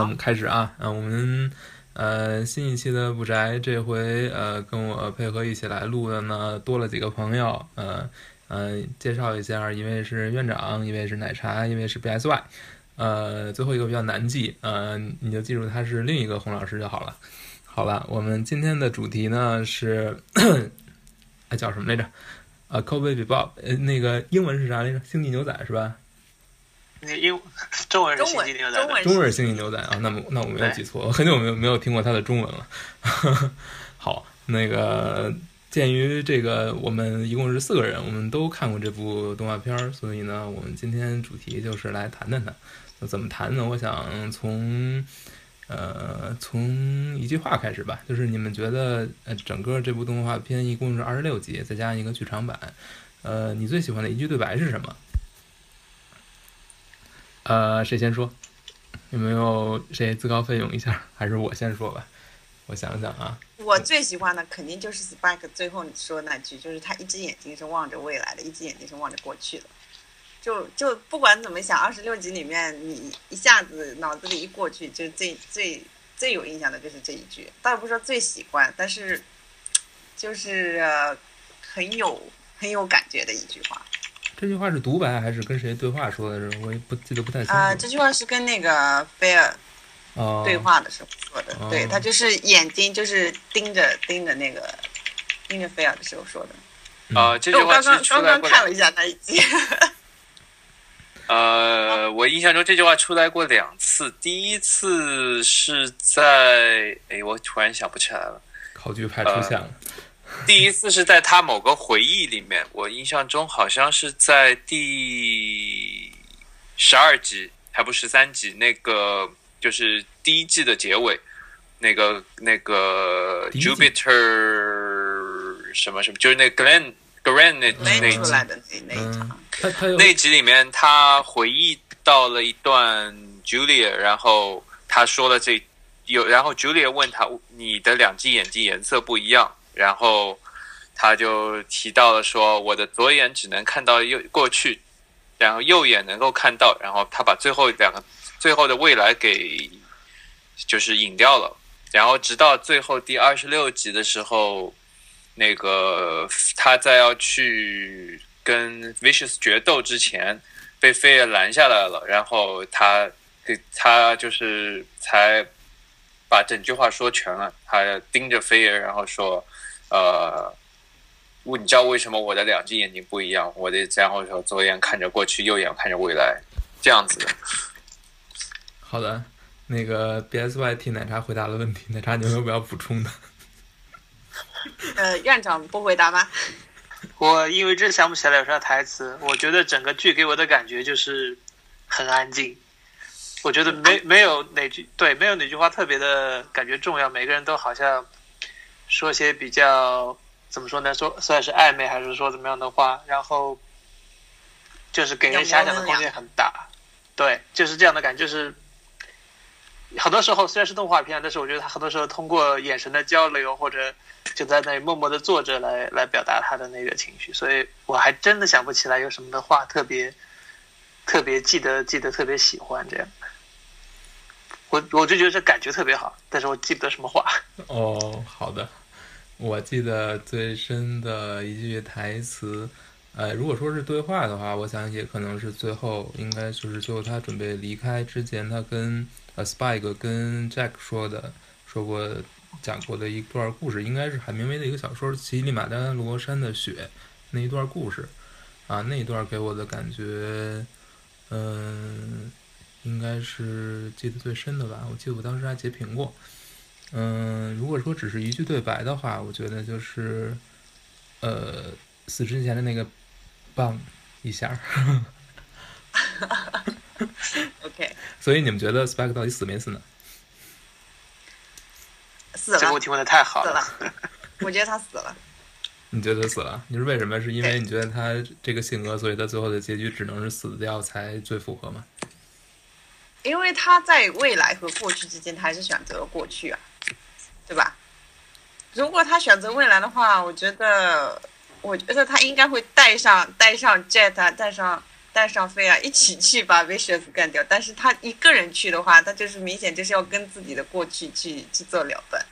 我们开始啊，嗯，我们呃新一期的不宅，这回呃跟我配合一起来录的呢，多了几个朋友，呃呃，介绍一下，一位是院长，一位是奶茶，一位是 BSY，呃，最后一个比较难记，呃，你就记住他是另一个洪老师就好了。好了，我们今天的主题呢是，哎叫什么来着？呃 c o Baby Bob，呃，那个英文是啥来着？星际牛仔是吧？那英中文是中文星际牛仔中文中文是星际牛仔啊，那么那我没有记错，我很久没有没有听过他的中文了。好，那个鉴于这个我们一共是四个人，我们都看过这部动画片儿，所以呢，我们今天主题就是来谈谈它。那怎么谈呢？我想从呃从一句话开始吧，就是你们觉得呃整个这部动画片一共是二十六集，再加上一个剧场版，呃，你最喜欢的一句对白是什么？呃，谁先说？有没有谁自告奋勇一下？还是我先说吧？我想想啊，我最喜欢的肯定就是 Spike 最后你说那句，就是他一只眼睛是望着未来的，一只眼睛是望着过去的。就就不管怎么想，二十六集里面你一下子脑子里一过去，就最最最有印象的就是这一句。倒不说最喜欢，但是就是、呃、很有很有感觉的一句话。这句话是独白还是跟谁对话说的？我也不记得不太清楚。啊、这句话是跟那个菲尔哦，对话的时候说的，哦对他就是眼睛就是盯着盯着那个盯着菲尔的时候说的。呃，这句我刚话其实刚刚看了一下他已经，呃，我印象中这句话出来过两次，第一次是在哎，我突然想不起来了。考据派出现了。第一次是在他某个回忆里面，我印象中好像是在第十二集，还不十三集，那个就是第一季的结尾，那个那个 Jupiter 什么什么，就是那个 Glenn Glenn 那那集。出来的那那一嗯。场，，那集里面，他回忆到了一段 Julia，然后他说了这有，然后 Julia 问他你的两只眼睛颜色不一样，然后他就提到了说我的左眼只能看到右过去，然后右眼能够看到，然后他把最后两个最后的未来给就是隐掉了，然后直到最后第二十六集的时候，那个他在要去跟 Vicious 决斗之前，被菲尔拦下来了，然后他给他就是才把整句话说全了，他盯着菲尔，然后说，呃。你知道为什么我的两只眼睛不一样？我的然后说左眼看着过去，右眼看着未来，这样子的。好的，那个 BSY 替奶茶回答了问题，奶茶你有没有要补充的？呃，院长不回答吗？我因为真想不起来有啥台词，我觉得整个剧给我的感觉就是很安静。我觉得没没有哪句对，没有哪句话特别的感觉重要，每个人都好像说些比较怎么说呢？说算是暧昧还是说怎么样的话，然后就是给人遐想的空间很大。对，就是这样的感觉，就是很多时候虽然是动画片，但是我觉得他很多时候通过眼神的交流或者就在那里默默的坐着来来表达他的那个情绪，所以我还真的想不起来有什么的话特别特别记得记得特别喜欢这样。我我就觉得这感觉特别好，但是我记不得什么话。哦，好的，我记得最深的一句台词，呃，如果说是对话的话，我想也可能是最后，应该就是最后他准备离开之前，他跟呃 Spike 跟 Jack 说的，说过讲过的一段故事，应该是海明威的一个小说《乞力马丹罗山的雪》那一段故事，啊，那一段给我的感觉，嗯、应该是记得最深的吧。我记得我当时还截屏过。嗯，如果说只是一句对白的话，我觉得就是，呃，死之前的那个“棒”一下儿。OK，所以你们觉得 Spike 到底死没死呢？死了这个问题问的太好死了。我觉得他死了。你觉得死了？你是为什么？是因为你觉得他这个性格，所以他最后的结局只能是死掉才最符合吗？因为他在未来和过去之间，他还是选择了过去啊，对吧？如果他选择未来的话，我觉得，我觉得他应该会带上带上 Jet 啊，带上带上菲亚一起去把 Vicious 干掉。但是他一个人去的话，他就是明显就是要跟自己的过去去去做了断，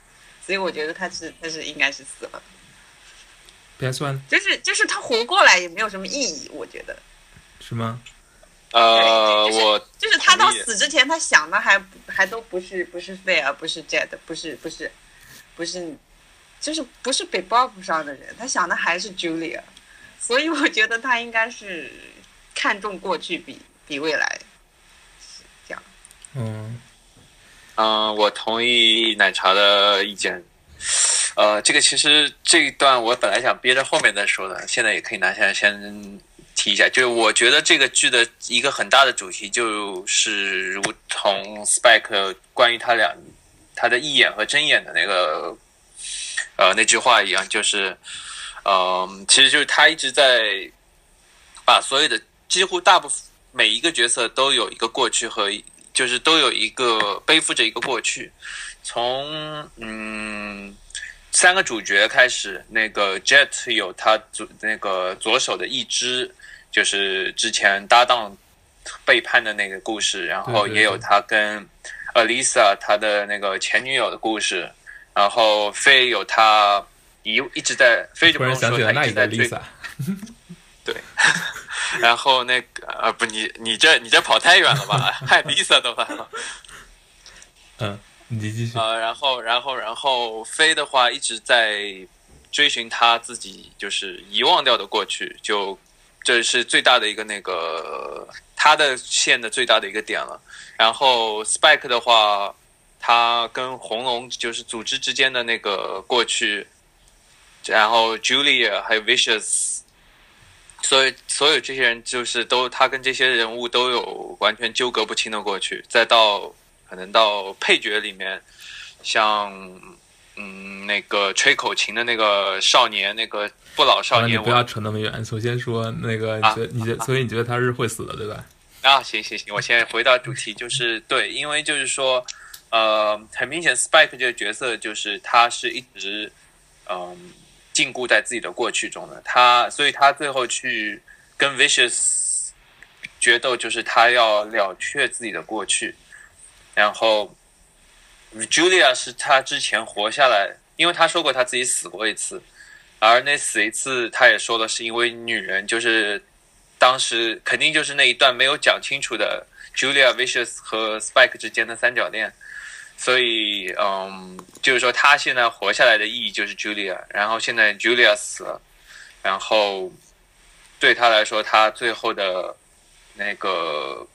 所以我觉得他是他是应该是死了。别算了就是就是他活过来也没有什么意义，我觉得。是吗？呃，对就是我就是他到死之前，他想的还还都不是不是费尔，不是 Jet，不是不是不是，就是不是被 Bob 上的人，他想的还是 Julia，所以我觉得他应该是看重过去比比未来，是这样。嗯，嗯，我同意奶茶的意见。呃，这个其实这一段我本来想憋着后面再说的，现在也可以拿下来先提一下。就是我觉得这个剧的一个很大的主题，就是如同 Spike 关于他俩他的义眼和真眼的那个呃那句话一样，就是呃，其实就是他一直在把所有的几乎大部分每一个角色都有一个过去和就是都有一个背负着一个过去，从嗯三个主角开始，那个 Jet 有他左那个左手的一只，就是之前搭档背叛的那个故事，然后也有他跟 Alisa 他的那个前女友的故事，然后飞有他一一直在飞就不用说，他一直在追 Lisa，对，然后那个啊不，你你这你这跑太远了吧？害 Lisa 都来了。嗯，你继续。呃，然后然后然后飞的话一直在追寻他自己就是遗忘掉的过去，就这是最大的一个那个他的线的最大的一个点了。然后 Spike 的话，他跟红龙就是组织之间的那个过去，然后 Julia 还有 Vicious。所以，所有这些人就是都，他跟这些人物都有完全纠葛不清的过去，再到可能到配角里面，像那个吹口琴的那个少年，那个不老少年，不要扯那么远。首先说那个，你啊觉你觉，所以你觉得他是会死的，对吧？啊，行行行，我现在回到主题，就是对，因为就是说，呃，很明显，Spike 这个角色就是他是一直嗯、禁锢在自己的过去中的，他，所以他最后去跟 Vicious 决斗，就是他要了却自己的过去，然后 Julia 是他之前活下来，因为他说过他自己死过一次，而那死一次，他也说了是因为女人，就是当时肯定就是那一段没有讲清楚的 Julia Vicious 和 Spike 之间的三角恋，所以嗯，就是说他现在活下来的意义就是 Julia，然后现在 Julia 死了，然后对他来说，他最后的那个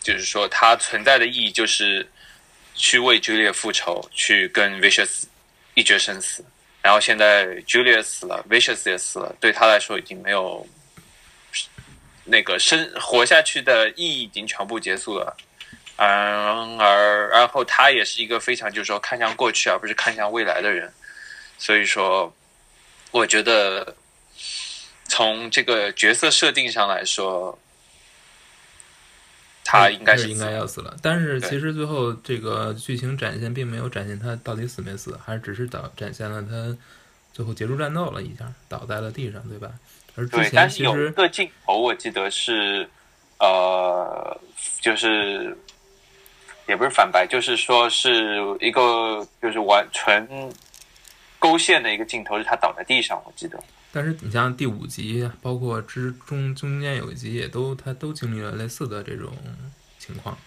就是说他存在的意义就是去为 Julia 复仇，去跟 Vicious 一决生死。然后现在 Julius 死了，Vicious 也死了，对他来说已经没有那个生活下去的意义，已经全部结束了。嗯，而然后他也是一个非常就是说看向过去而不是看向未来的人，所以说，我觉得从这个角色设定上来说，他应该是是应该要死了。但是其实最后这个剧情展现并没有展现他到底死没死，还是只是导展现了他最后结束战斗了一下，倒在了地上，对吧？而之对，前有一个镜头我记得是，呃，就是也不是反白，就是说是一个就是完纯勾线的一个镜头，是他倒在地上，我记得。但是你像第五集，包括之中中间有一集，也都他都经历了类似的这种情况，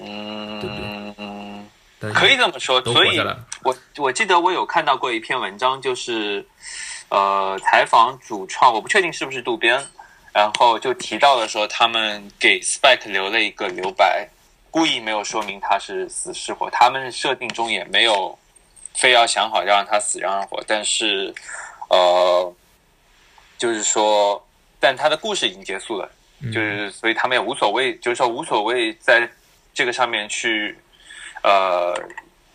嗯，可以这么说。所以。我我记得我有看到过一篇文章，就是呃采访主创，我不确定是不是渡边，然后就提到了说他们给 Spike 留了一个留白，故意没有说明他是死是活，他们设定中也没有非要想好要让他死让他活，但是呃就是说，但他的故事已经结束了。嗯就是所以他们也无所谓，就是说无所谓在这个上面去呃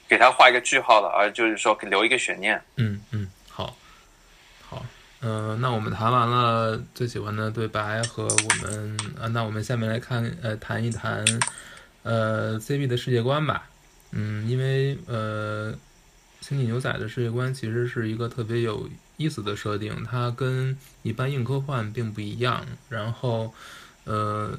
给他画一个句号了，而就是说留一个悬念。嗯嗯，好，好，嗯、那我们谈完了最喜欢的对白和我们，啊，那我们下面来看，呃，谈一谈，呃，CB 的世界观吧。嗯，因为呃，星际牛仔的世界观其实是一个特别有意思的设定，它跟一般硬科幻并不一样。然后，呃，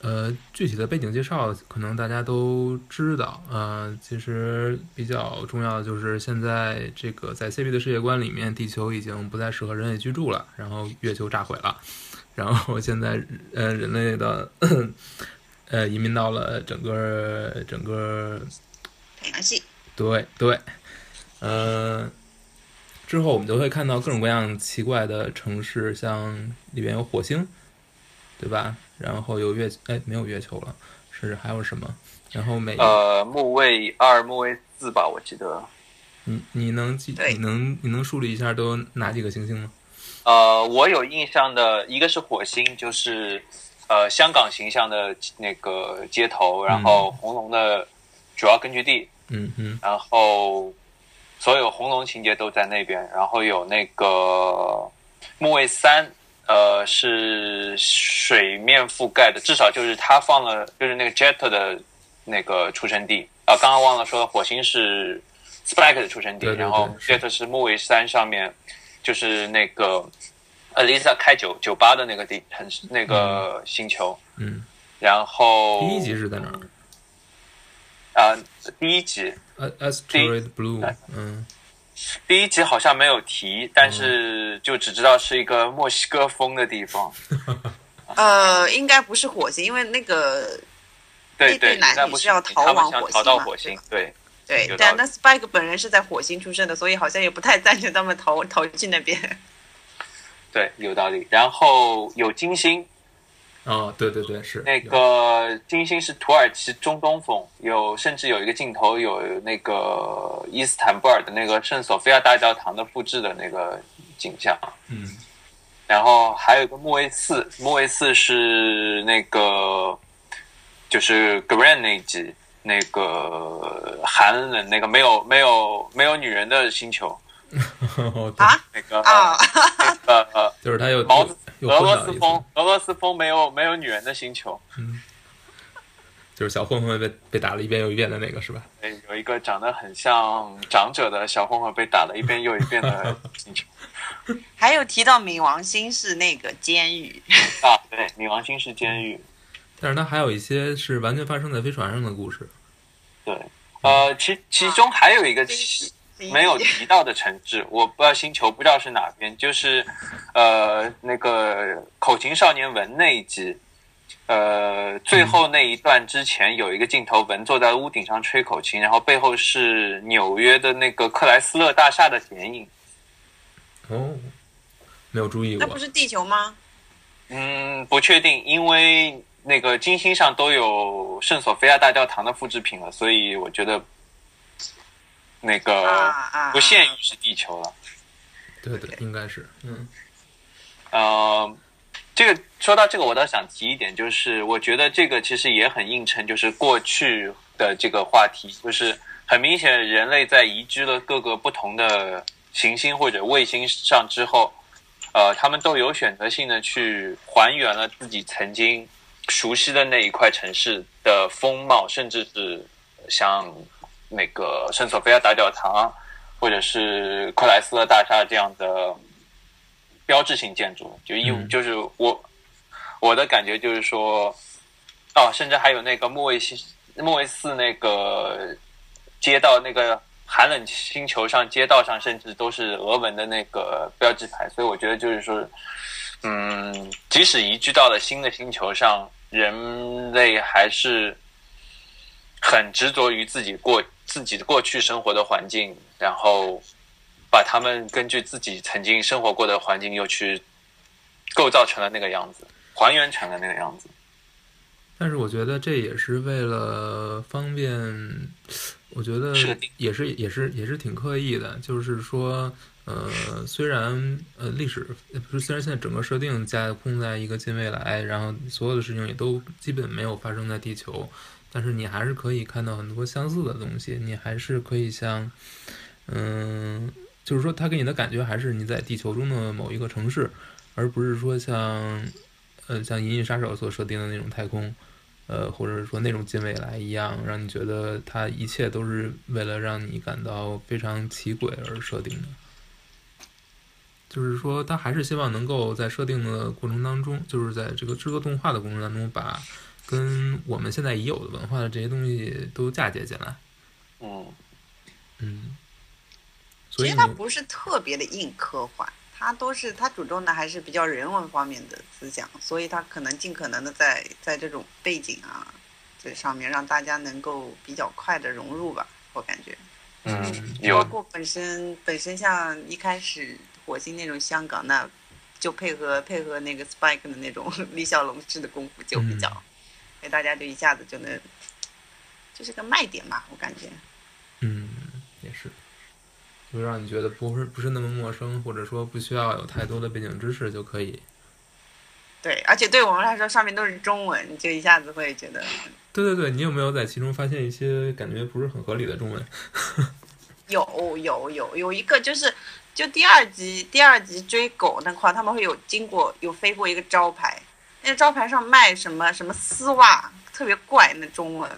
呃，具体的背景介绍可能大家都知道。呃，其实比较重要的就是现在这个在 CB 的世界观里面，地球已经不再适合人类居住了，然后月球炸毁了，然后现在呃人类的呃移民到了整个整个太阳系系。对对，呃，之后我们就会看到各种各样奇怪的城市，像里边有火星，对吧？然后有月，哎，没有月球了，是还有什么？然后每呃木卫二、木卫四吧，我记得。你你能记？对你能你能梳理一下都有哪几个行星吗？呃，我有印象的一个是火星，就是呃香港形象的那个街头，然后红龙的主要根据地，嗯嗯嗯然后所有红龙情节都在那边，然后有那个木卫三，呃，是水面覆盖的，至少就是他放了，就是那个 Jet 的那个出生地啊、刚刚忘了说，火星是 Spike 的出生地，对对对然后 Jet 是木卫三上面就是那个 Alisa 开酒酒吧的那个地，很那个星球，嗯，然后第一集是在哪儿？啊、第一集。呃，Asteroid Blue，嗯第一集好像没有提，但是就只知道是一个墨西哥风的地方。呃，应该不是火星，因为那个对对，那对男女是要逃往火星逃到火星，对对但那 Spike 本人是在火星出生的，所以好像也不太赞成他们逃逃去那边。对，有道理。然后有金星，哦，对对对，是那个金星是土耳其中东风，有甚至有一个镜头有那个伊斯坦布尔的那个圣索菲亚大教堂的复制的那个景象。嗯。然后还有一个木卫四，木卫四是那个就是 Grand 那一集，那个寒冷那个没有没有没有女人的星球，啊？那个、啊，那个呃 就是他有毛俄罗斯风，俄罗斯风没有没有女人的星球，嗯。就是小混混被被打了一遍又一遍的那个是吧？哎有一个长得很像长者的小混混被打了一遍又一遍的星球。还有提到冥王星是那个监狱，啊，对，冥王星是监狱，但是它还有一些是完全发生在飞船上的故事。对，呃，其其中还有一个星没有提到的城市，我不知道星球不知道是哪边，就是呃那个口琴少年文那一集，呃最后那一段之前有一个镜头，文坐在屋顶上吹口琴，然后背后是纽约的那个克莱斯勒大厦的剪影。哦，没有注意过那不。是地球吗？嗯，不确定，因为那个金星上都有圣索菲亚大教堂的复制品了，所以我觉得那个不限于是地球了。对对，应该是。嗯呃，这个说到这个，我倒想提一点，就是我觉得这个其实也很映衬，就是过去的这个话题，就是很明显，人类在移居了各个不同的行星或者卫星上之后，呃，他们都有选择性的去还原了自己曾经熟悉的那一块城市的风貌，甚至是像那个圣索菲亚大教堂，或者是克莱斯勒大厦这样的标志性建筑，就一、嗯。就是我我的感觉就是说，哦，甚至还有那个莫卫星木卫四那个街道那个寒冷星球上街道上，甚至都是俄文的那个标志牌，所以我觉得就是说，嗯，即使移居到了新的星球上，人类还是很执着于自己过自己过去生活的环境，然后把他们根据自己曾经生活过的环境又去构造成了那个样子，还原成了那个样子。但是我觉得这也是为了方便，我觉得也是也是也是挺刻意的。就是说，呃，虽然呃历史呃不是虽然现在整个设定架空在一个近未来，然后所有的事情也都基本没有发生在地球，但是你还是可以看到很多相似的东西，你还是可以像，嗯、就是说它给你的感觉还是你在地球中的某一个城市，而不是说像，呃，像《银翼杀手》所设定的那种太空。呃，或者说那种近未来一样，让你觉得它一切都是为了让你感到非常奇诡而设定的。就是说，他还是希望能够在设定的过程当中，就是在这个制作动画的过程当中，把跟我们现在已有的文化的这些东西都嫁接进来。哦，嗯，所以其实它不是特别的硬科幻，它都是它主重的还是比较人文方面的思想，所以它可能尽可能的在在这种背景啊这上面让大家能够比较快的融入吧，我感觉。嗯，包有括本身本身像一开始火星那种香港那，就配合配合那个 Spike 的那种 李小龙式的功夫就比较，给大家就一下子就能，就是个卖点吧，我感觉。嗯，也是，就让你觉得不是不是那么陌生，或者说不需要有太多的背景知识就可以。对，而且对我们来说上面都是中文，你就一下子会觉得对对对，你有没有在其中发现一些感觉不是很合理的中文？有有有有一个就是，就第二集第二集追狗那块，他们会有经过有飞过一个招牌，那招牌上卖什么什么丝袜，特别怪那中文，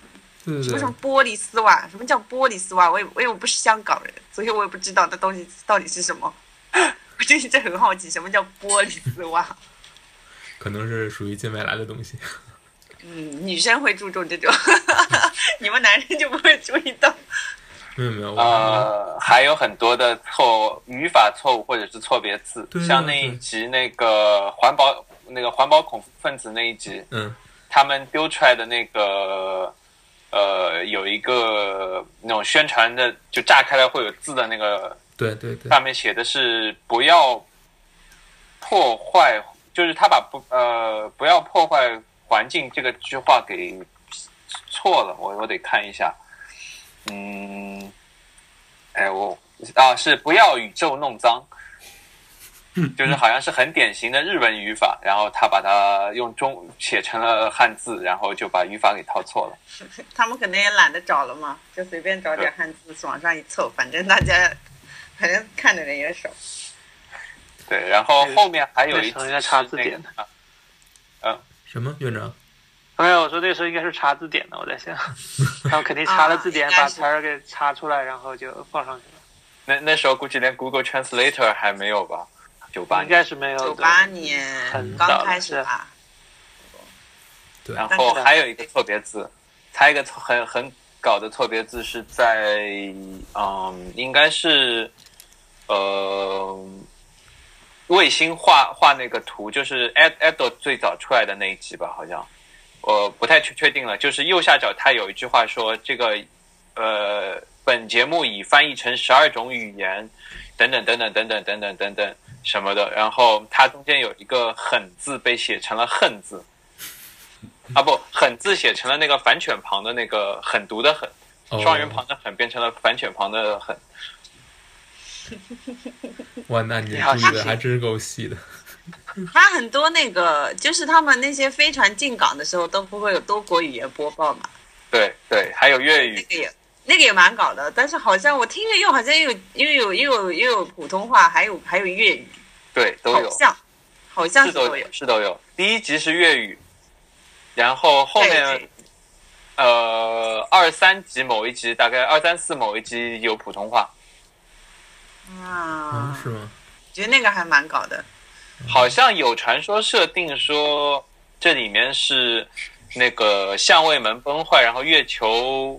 对对对什么什么，玻璃丝袜，什么叫玻璃丝袜？我也因为我不是香港人，所以我也不知道那东西到底是什么。我就一直很好奇，什么叫玻璃丝袜？可能是属于近未来的东西。嗯，女生会注重这种，你们男生就不会注意到。没有没有，我呃，还有很多的错语法错误或者是错别字，像那一集那个环保那个环保恐怖分子那一集，嗯。他们丢出来的那个呃有一个那种宣传的，就炸开了会有字的那个，对对对，上面写的是不要破坏，就是他把不呃不要破坏环境这个句话给错了，我我得看一下，嗯，哎我啊是不要宇宙弄脏。就是好像是很典型的日文语法，然后他把它用中写成了汉字，然后就把语法给套错了。他们可能也懒得找了嘛，就随便找点汉字往上一凑，反正大家反正看的人也少。对，然后后面还有一集那时候应该查字典的，嗯。什么院长？没有，我说那时候应该是查字典的，我在想，他们肯定查了字典，把词儿给查出来，然后就放上去了。那那时候估计连 Google Translator 还没有吧？九八应，该是没有的。九八年很刚开始是吧，对，然后还有一个错别字，还有一个错很很搞的错别字是在嗯，应该是呃卫星画画那个图，就是 Ed Edo 最早出来的那一集吧，好像我不太确确定了。就是右下角它有一句话说这个呃，本节目已翻译成十二种语言，等等等等等等等等等等什么的。然后它中间有一个“狠”字被写成了“恨”字，啊不，“狠”字写成了那个反犬旁的那个狠毒的“狠”，哦双人旁的“狠”变成了反犬旁的“狠哇，那你注意的还真是够细的。他很多那个就是他们那些飞船进港的时候都不会有多国语言播报嘛，”。对对，还有粤那语，个也那个也蛮搞的，但是好像我听着又好像又有又有又有又有普通话，还有还有粤语，对都有，好像好像是都有。是都有。第一集是粤语，然后后面呃二三集某一集，大概二三四某一集有普通话，啊啊，，是吗？觉得那个还蛮搞的。好像有传说设定说这里面是那个相位门崩坏，然后月球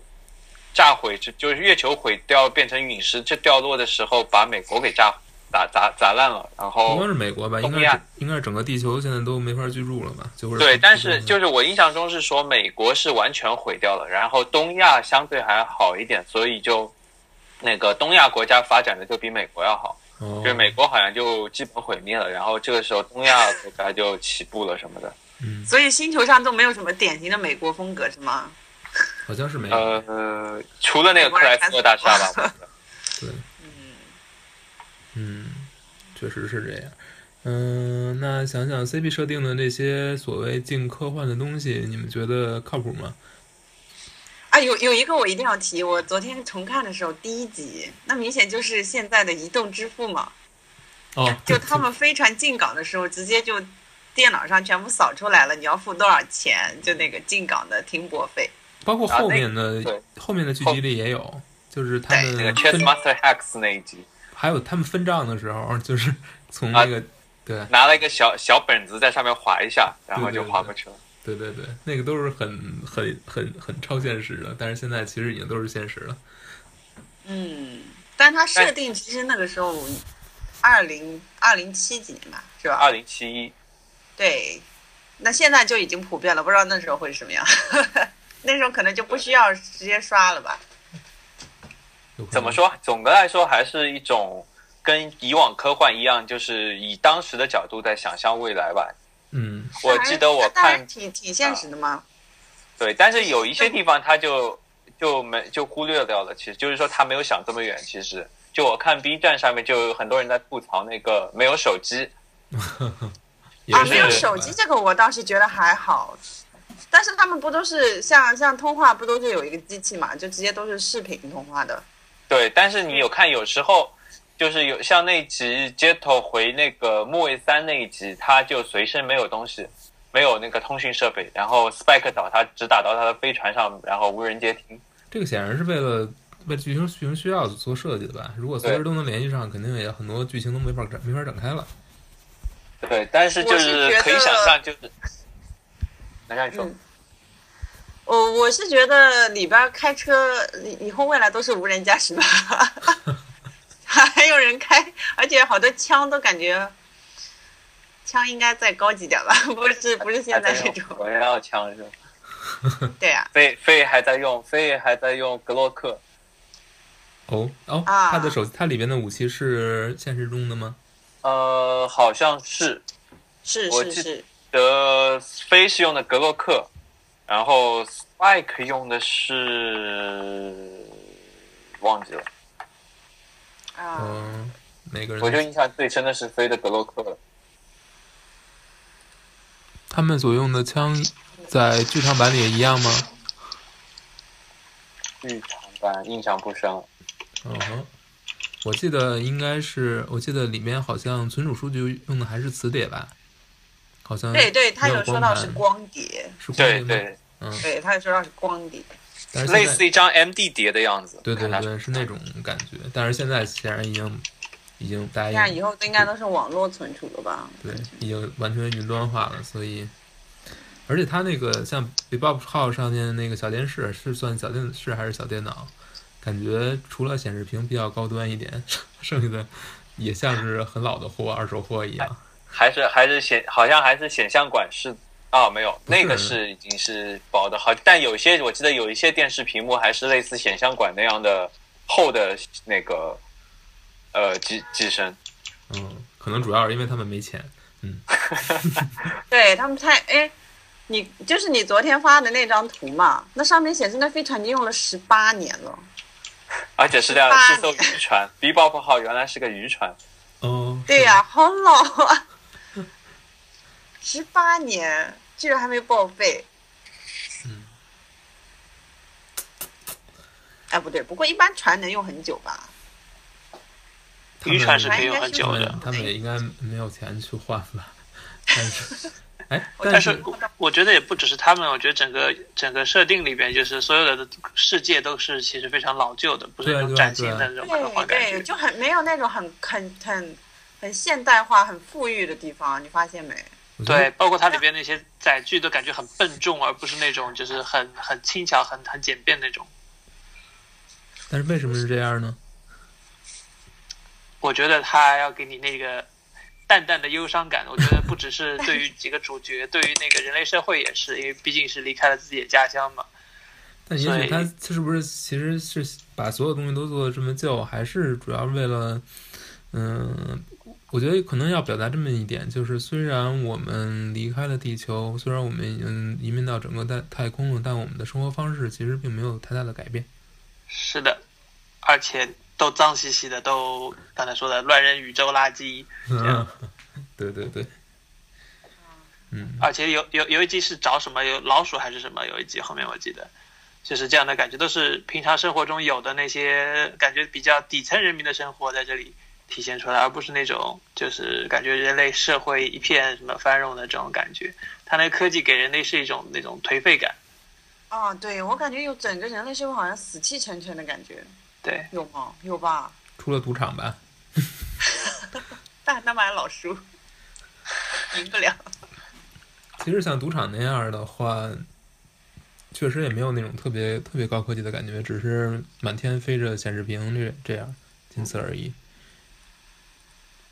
炸毁，就就是月球毁掉变成陨石，这掉落的时候把美国给炸砸砸砸烂了，然后应该是美国吧，应该东亚是应该是整个地球现在都没法居住了吧？就是对，但是就是我印象中是说美国是完全毁掉了，然后东亚相对还好一点，所以就那个东亚国家发展的就比美国要好，哦，就是美国好像就基本毁灭了，然后这个时候东亚国家就起步了什么的。嗯，所以星球上都没有什么典型的美国风格是吗？好像是没有。呃，除了那个克莱斯勒大厦吧，我觉得 对，嗯，嗯，确实是这样。嗯，那想想 CP 设定的那些所谓近科幻的东西，你们觉得靠谱吗？啊，有有一个我一定要提，我昨天重看的时候，第一集那明显就是现在的移动支付嘛，哦，就他们飞船进港的时候，直接就电脑上全部扫出来了，你要付多少钱？就那个进港的停泊费。包括后面的、对后面的剧集里也有，就是他们那个 Chess Master Hacks 那一集，还有他们分账的时候，就是从那个、对拿了一个小小本子在上面划一下，然后就划过去了。对对对，那个都是很很很很超现实的，但是现在其实已经都是现实了。嗯，但它设定其实那个时候，二零二零七几年吧，是吧？二零七一，对，那现在就已经普遍了，不知道那时候会是什么样。那时候可能就不需要直接刷了吧？怎么？说？总的来说，还是一种跟以往科幻一样，就是以当时的角度在想象未来吧。嗯，我记得我看挺挺现实的嘛。对，但是有一些地方他就就没就忽略掉了。其实就是说他没有想这么远。其实就我看 B 站上面就有很多人在吐槽那个没有手机，啊，没有手机这个我倒是觉得还好，但是他们不都是像像通话不都是有一个机器嘛，就直接都是视频通话的。对，但是你有看有时候。就是有像那集 Jetto 回那个木卫三那一集，他就随身没有东西，没有那个通讯设备，然后 Spike 找他只打到他的飞船上，然后无人接听。这个显然是为了为了剧情剧情需要做设计的吧？如果随时都能联系上，肯定也很多剧情都没法展没法展开了。对，但是就是可以想象，就是，那让你说，嗯我我是觉得里边开车以后未来都是无人驾驶吧，还有人开，而且好多枪都感觉枪应该再高级点吧，不是不是现在这种。火药枪是吧？对啊，飞飞还在用，飞还在用格洛克，哦哦，他的手他里边的武器是现实中的吗？呃，好像是是是是，的飞是用的格洛克，然后 Spike 用的是忘记了，啊，嗯，每个人我就印象最深的是飞的格洛克了。他们所用的枪在剧场版里也一样吗？剧场版印象不深。嗯哼，我记得应该是，我记得里面好像存储数据用的还是磁碟吧？好像对对，他有有说到是光碟，是光碟？对对，嗯，对，他有说到是光碟。但是类似一张 MD 碟的样子。对对对，是那种感觉。但是现在显然已经已经大家以后都应该都是网络存储了吧？对已经完全云端化了，所以。而且它那个像 Bebop 号上面那个小电视是算小电视还是小电脑？感觉除了显示屏比较高端一点，剩下的也像是很老的货、二手货一样。还是还是显，好像还是显像管是啊，没有，那个是已经是薄的好，但有些我记得有一些电视屏幕还是类似显像管那样的厚的那个呃机机身。嗯，可能主要是因为他们没钱。嗯 对他们太哎，你就是你昨天发的那张图嘛，那上面显示那飞船已经用了十八年了。而且是这样，18是艘渔船，Bebop 号原来是个渔船，哦，对呀、好老啊，十八年居然还没报废。嗯。哎，不对，不过一般船能用很久吧？渔船是可以用很久的，他们也应该没有钱去换吧？但是，哎，我但但是我觉得也不只是他们，我觉得整个整个设定里边，就是所有的世界都是其实非常老旧的，不是那种对对崭新的那种科对对，幻感觉。就很没有那种很很很很现代化、很富裕的地方，你发现没？对，包括它里边那些载具都感觉很笨重，而不是那种就是很很轻巧、很很简便那种。但是为什么是这样呢？我觉得他要给你那个淡淡的忧伤感。我觉得不只是对于几个主角，对于那个人类社会也是，因为毕竟是离开了自己的家乡嘛。但也许他他是不是其实是把所有东西都做的这么旧，还是主要为了，嗯，我觉得可能要表达这么一点，就是虽然我们离开了地球，虽然我们已经移民到整个太太空了，但我们的生活方式其实并没有太大的改变。是的，而且都脏兮兮的，都刚才说的乱扔宇宙垃圾，嗯，对对对，嗯，而且有有有一集是找什么有老鼠还是什么，有一集后面我记得。就是这样的感觉，都是平常生活中有的那些感觉比较底层人民的生活在这里体现出来，而不是那种就是感觉人类社会一片什么繁荣的这种感觉。它那个科技给人类是一种那种颓废感。哦，对我感觉有整个人类社会好像死气沉沉的感觉，对，有吗？有吧？除了赌场吧，但那把老输，赢不了。其实像赌场那样的话，确实也没有那种特别特别高科技的感觉，只是满天飞着显示屏这这样，仅此而已。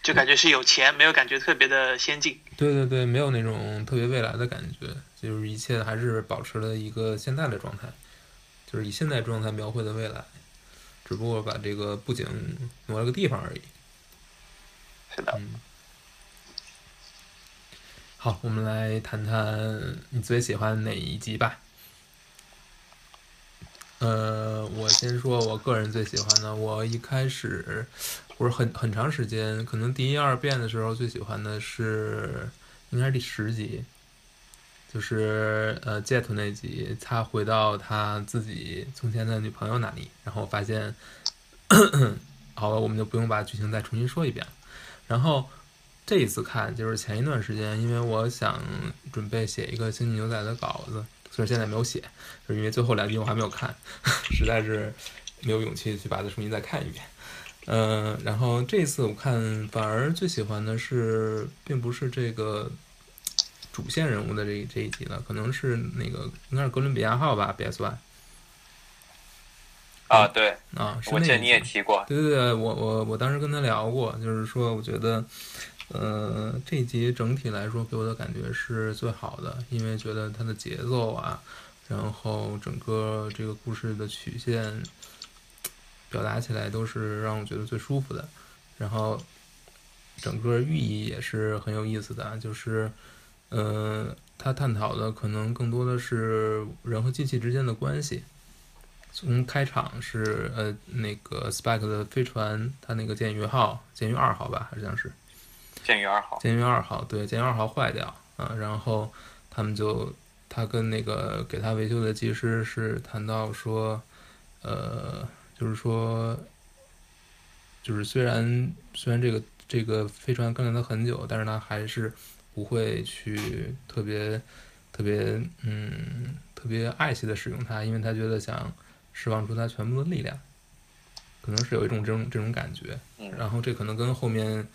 就感觉是有钱，没有感觉特别的先进。对对对，没有那种特别未来的感觉，就是一切还是保持了一个现在的状态，就是以现在状态描绘的未来，只不过把这个布景挪了个地方而已。是的，嗯。好，我们来谈谈你最喜欢哪一集吧。呃，我先说我个人最喜欢的，我一开始不是很很长时间，可能第一二遍的时候最喜欢的是应该是第十集，就是呃 Jet 那集，他回到他自己从前的女朋友那里，然后发现，好了，我们就不用把剧情再重新说一遍。然后这一次看就是前一段时间，因为我想准备写一个《星际牛仔》的稿子。虽然现在没有写，就是因为最后两集我还没有看，实在是没有勇气去把它重新再看一遍。嗯，然后这次我看反而最喜欢的是，并不是这个主线人物的这这一集了，可能是那个应该是哥伦比亚号吧，BS One。啊，对，啊，我记得你也提过。对对对，我我我当时跟他聊过，就是说我觉得。呃，这集整体来说给我的感觉是最好的，因为觉得它的节奏啊，然后整个这个故事的曲线表达起来都是让我觉得最舒服的，然后整个寓意也是很有意思的，就是呃，它探讨的可能更多的是人和机器之间的关系。从开场是呃那个 Spike 的飞船，它那个剑鱼号，剑鱼二号吧，好像是。剑鱼二号，剑鱼二号，对，剑鱼二号坏掉啊，然后他们就他跟那个给他维修的技师是谈到说，呃，就是说，就是虽然虽然这个这个飞船跟了他很久，但是他还是不会去特别特别嗯特别爱惜的使用它，因为他觉得想释放出他全部的力量，可能是有一种这种这种感觉，然后这可能跟后面。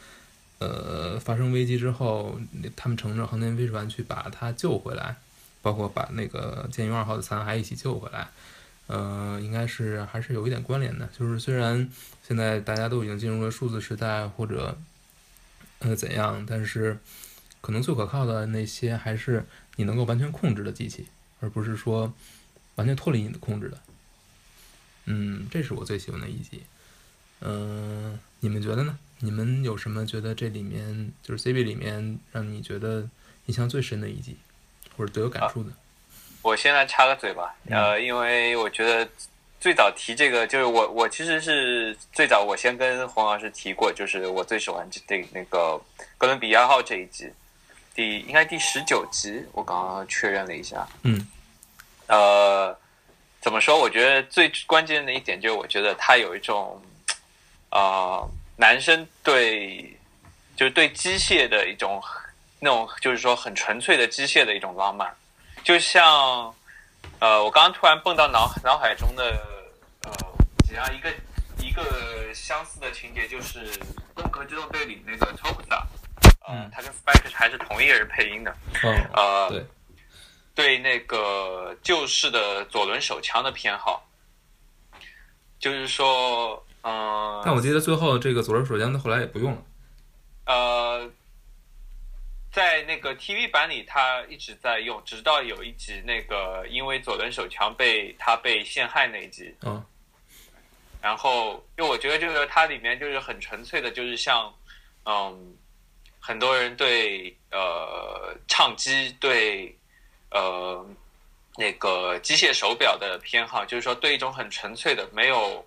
呃，发生危机之后，他们乘着航天飞船去把他救回来，包括把那个舰鱼二号的残骸一起救回来。呃，应该是还是有一点关联的。就是虽然现在大家都已经进入了数字时代，或者呃怎样，但是可能最可靠的那些还是你能够完全控制的机器，而不是说完全脱离你的控制的。嗯，这是我最喜欢的一集。嗯，你们觉得呢？你们有什么觉得这里面就是 C B 里面让你觉得印象最深的一集，或者最有感触的？我先来插个嘴吧，呃，因为我觉得最早提这个就是我，我其实是最早我先跟洪老师提过，就是我最喜欢这那个哥伦比亚号这一集，第应该第十九集，我刚刚确认了一下，嗯，呃，怎么说？我觉得最关键的一点就是，我觉得它有一种啊。男生对，就是对机械的一种那种，就是说很纯粹的机械的一种浪漫，就像，呃，我刚刚突然蹦到脑脑海中的，呃，几样一个一个相似的情节，就是《攻壳机动队》里那个 t o p s a 嗯，他跟 Spike 还是同一个人配音的，嗯，呃，对，对那个旧式的左轮手枪的偏好，就是说。嗯，但我记得最后这个左轮手枪他后来也不用了。呃，在那个 TV 版里，他一直在用，直到有一集那个因为左轮手枪被他被陷害那一集。嗯。然后，就我觉得就是它里面就是很纯粹的，就是像嗯，很多人对呃唱机对呃那个机械手表的偏好，就是说对一种很纯粹的没有。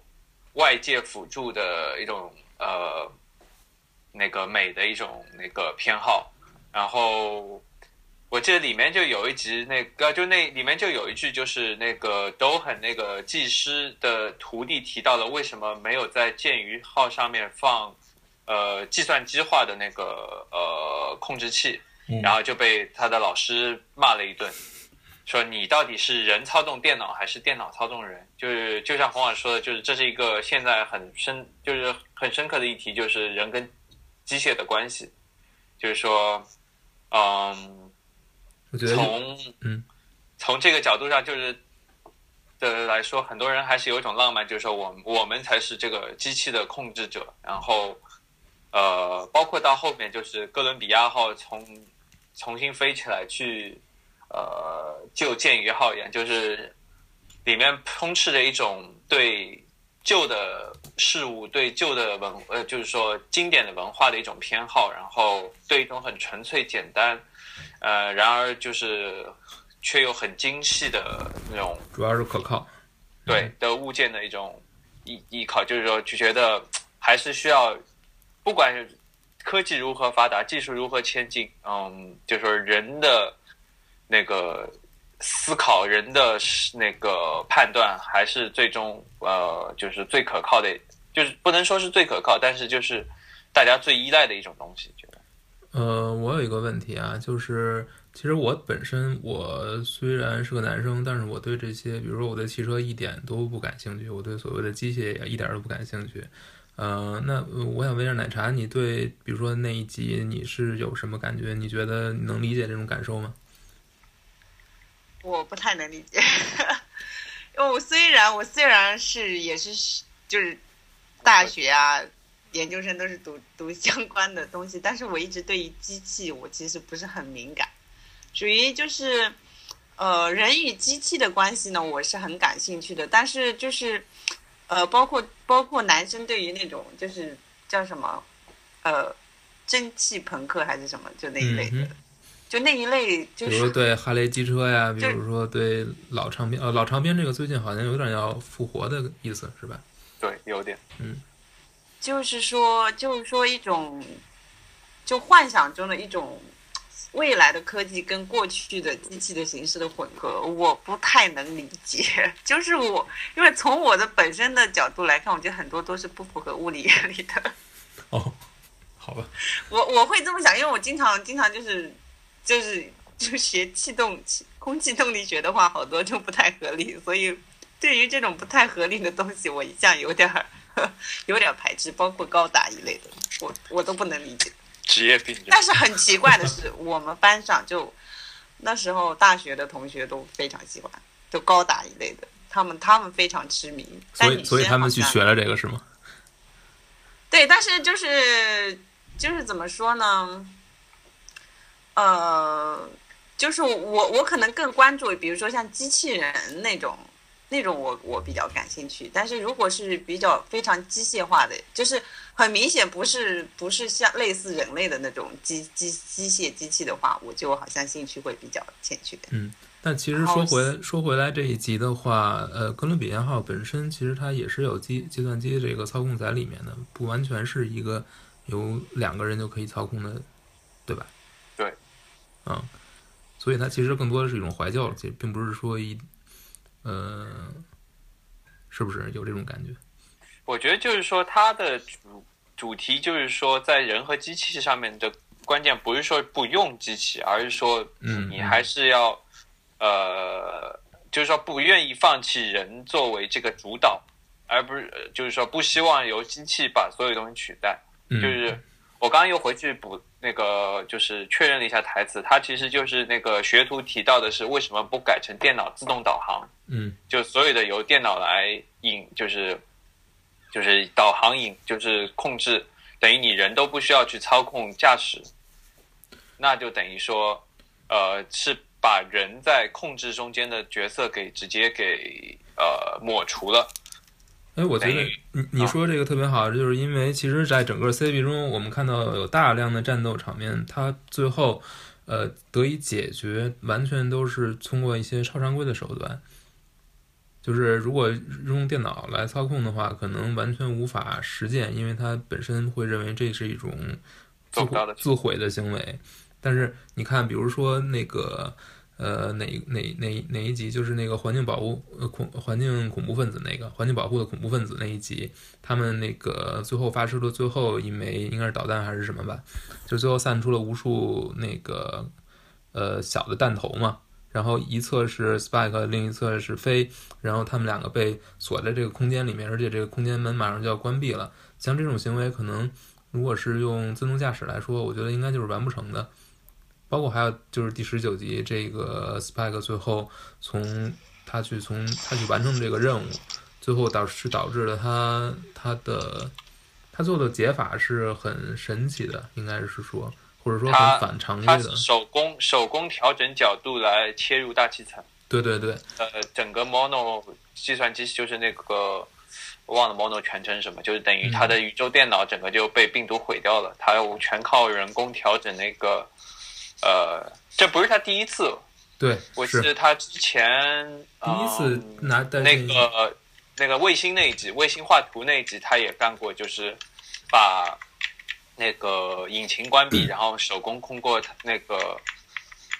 外界辅助的一种呃，那个美的一种那个偏好，然后我记得里面就有一集，那个就那里面就有一句，就是那个都很那个技师的徒弟提到了为什么没有在剑鱼号上面放呃计算机化的那个呃控制器，嗯。然后就被他的老师骂了一顿，说你到底是人操纵电脑还是电脑操纵人？就是就像洪老师说的，就是这是一个现在很深，就是很深刻的议题，就是人跟机械的关系，就是说，嗯，我觉得从嗯从这个角度上，就是的来说，很多人还是有一种浪漫，就是说我们我们才是这个机器的控制者。然后，呃，包括到后面就是哥伦比亚号从重新飞起来去呃救剑鱼号一样，就是里面充斥着一种对旧的事物、对旧的文呃，就是说经典的文化的一种偏好，然后对一种很纯粹、简单，呃，然而就是却又很精细的那种主要是可靠。对的物件的一种依依靠，就是说就觉得还是需要，不管是科技如何发达，技术如何前进，嗯，就是说人的那个思考，人的那个判断，还是最终呃，就是最可靠的，就是不能说是最可靠，但是就是大家最依赖的一种东西，觉得。呃，我有一个问题啊，就是其实我本身我虽然是个男生，但是我对这些，比如说我对汽车一点都不感兴趣，我对所谓的机械也一点都不感兴趣。呃，那我想问一下奶茶，你对比如说那一集你是有什么感觉？你觉得能理解这种感受吗？我不太能理解，因为我虽然我虽然是也是就是大学啊、研究生都是读读相关的东西，但是我一直对于机器我其实不是很敏感，属于就是呃人与机器的关系呢，我是很感兴趣的，但是就是呃包括包括男生对于那种就是叫什么呃蒸汽朋克还是什么就那一类的，嗯就那一类就比如说对哈雷机车呀，比如说对老唱片，呃，老唱片这个最近好像有点要复活的意思，是吧？对，有点。嗯就是说，就是说一种，就幻想中的一种未来的科技跟过去的机器的形式的混合，我不太能理解。就是我，因为从我的本身的角度来看，我觉得很多都是不符合物理原理的。哦，好吧，我我会这么想，因为我经常经常就是就是就学气动气空气动力学的话，好多就不太合理，所以对于这种不太合理的东西，我一向有点儿 有点儿排斥，包括高达一类的，我我都不能理解。职业病。但是很奇怪的是，我们班上就那时候大学的同学都非常喜欢，就高达一类的，他们他们非常痴迷。所以所以他们去学了这个是吗？对，但是就是就是怎么说呢？呃，就是我我可能更关注，比如说像机器人那种那种我我比较感兴趣。但是如果是比较非常机械化的，就是很明显不是不是像类似人类的那种机机机械机器的话，我就好像兴趣会比较欠缺。嗯但其实说回说回来这一集的话，呃，哥伦比亚号本身其实它也是有计计算机这个操控在里面的，不完全是一个由两个人就可以操控的，对吧？对。嗯，所以它其实更多的是一种怀旧，其实并不是说一，呃，是不是有这种感觉？我觉得就是说，它的主主题就是说，在人和机器上面的关键不是说不用机器，而是说嗯你还是要，呃，就是说不愿意放弃人作为这个主导，而不是呃就是说不希望由机器把所有东西取代。嗯，就是我刚刚又回去补那个，就是确认了一下台词，它其实就是那个学徒提到的是为什么不改成电脑自动导航。嗯就所有的由电脑来引，就是就是导航引，就是控制，等于你人都不需要去操控驾驶，那就等于说，呃，是把人在控制中间的角色给直接给呃抹除了。哎，我觉得你你说这个特别好，就是因为其实在整个 CP 中，我们看到有大量的战斗场面，它最后呃得以解决，完全都是通过一些超常规的手段。就是如果用电脑来操控的话，可能完全无法实践，因为它本身会认为这是一种自自毁的行为。但是你看，比如说那个呃哪哪哪哪一集，就是那个环境保护呃恐环境恐怖分子那个环境保护的恐怖分子那一集，他们那个最后发射的最后一枚应该是导弹还是什么吧，就最后散出了无数那个呃小的弹头嘛。然后一侧是 Spike，另一侧是飞，然后他们两个被锁在这个空间里面，而且这个空间门马上就要关闭了。像这种行为，可能如果是用自动驾驶来说，我觉得应该就是完不成的。包括还有就是第十九集，这个 Spike 最后从他去从他去完成这个任务，最后导是导致了他他的他做的解法是很神奇的，应该是说。或者说很反常规的，手工手工调整角度来切入大气层。对对对。呃，整个 Mono 计算机就是那个忘了 Mono 全称什么，就是等于它的宇宙电脑整个就被病毒毁掉了。它全靠人工调整那个，呃，这不是他第一次。对，我记得他之前第一次拿那个那个卫星那一集，卫星画图那一集，他也干过，就是把。那个引擎关闭，然后手工通过那个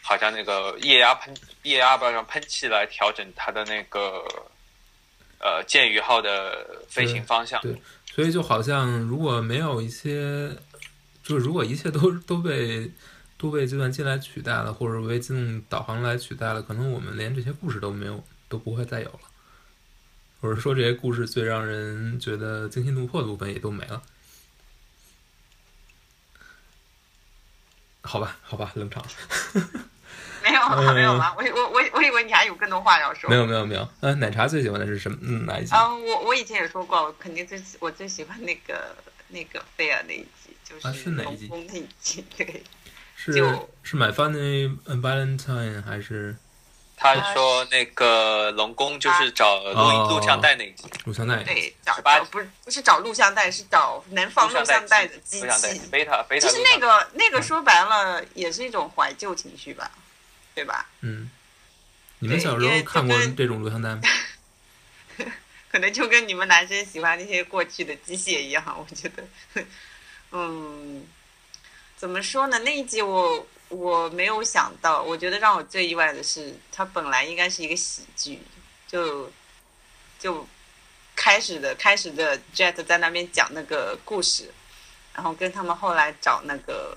好像那个液压喷液压不让喷气来调整它的那个呃剑鱼号的飞行方向。对，所以就好像如果没有一些，就是如果一切都都被都被计算机来取代了，或者为自动导航来取代了，可能我们连这些故事都没有都不会再有了，或者说这些故事最让人觉得惊心动魄的部分也都没了。好吧，好吧，冷场。没有，没有吗？我我我我以为你还有更多话要说。没有，没有，没有。嗯，奶茶最喜欢的是什么？嗯，哪一集？啊，我我以前也说过，我肯定最我最喜欢那个那个菲尔那一集，就是哪一集？那一集，对。是是 My Funny Valentine 还是？他说那个龙宫就是找录音录像带那集，录像带对找找不是不是找录像带，是找能放录像带的机器。贝塔贝塔。其实那个那个说白了也是一种怀旧情绪吧，对吧？嗯。你们小时候看过这种录像带吗？可能就跟你们男生喜欢那些过去的机械一样，我觉得。嗯，怎么说呢？那一集我。我没有想到，我觉得让我最意外的是，它本来应该是一个喜剧，就就开始的开始的 Jet 在那边讲那个故事，然后跟他们后来找那个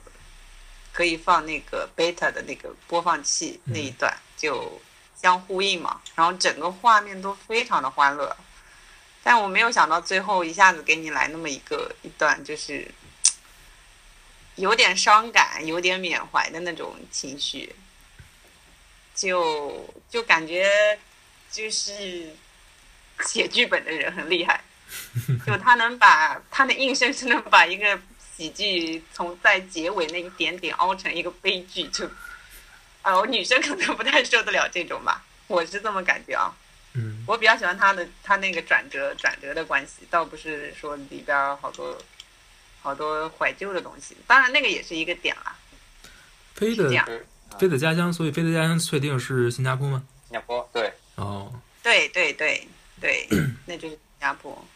可以放那个 Beta 的那个播放器那一段就相呼应嘛，然后整个画面都非常的欢乐，但我没有想到最后一下子给你来那么一个一段就是。有点伤感，有点缅怀的那种情绪，就就感觉就是写剧本的人很厉害，就他能把他能硬生生的把一个喜剧从在结尾那一点点凹成一个悲剧，就啊，我女生可能不太受得了这种吧，我是这么感觉啊。嗯，我比较喜欢他的他那个转折转折的关系，倒不是说里边好多。好多怀旧的东西，当然那个也是一个点啦。飞的飞的家乡，所以飞的家乡确定是新加坡吗？新加坡，对。哦。对对对对，那就是新加坡。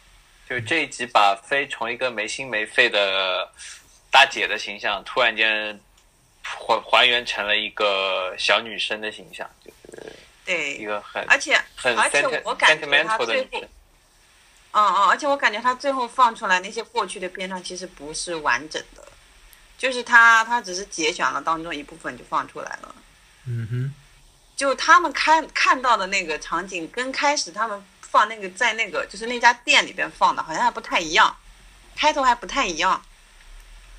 就这一集把飞从一个没心没肺的大姐的形象，突然间还还原成了一个小女生的形象，就是对一个很而且而且我感觉他最后。嗯嗯，而且我感觉他最后放出来那些过去的片段其实不是完整的，就是他他只是节选了当中一部分就放出来了。嗯哼，就他们看看到的那个场景跟开始他们放那个在那个就是那家店里边放的好像还不太一样，开头还不太一样。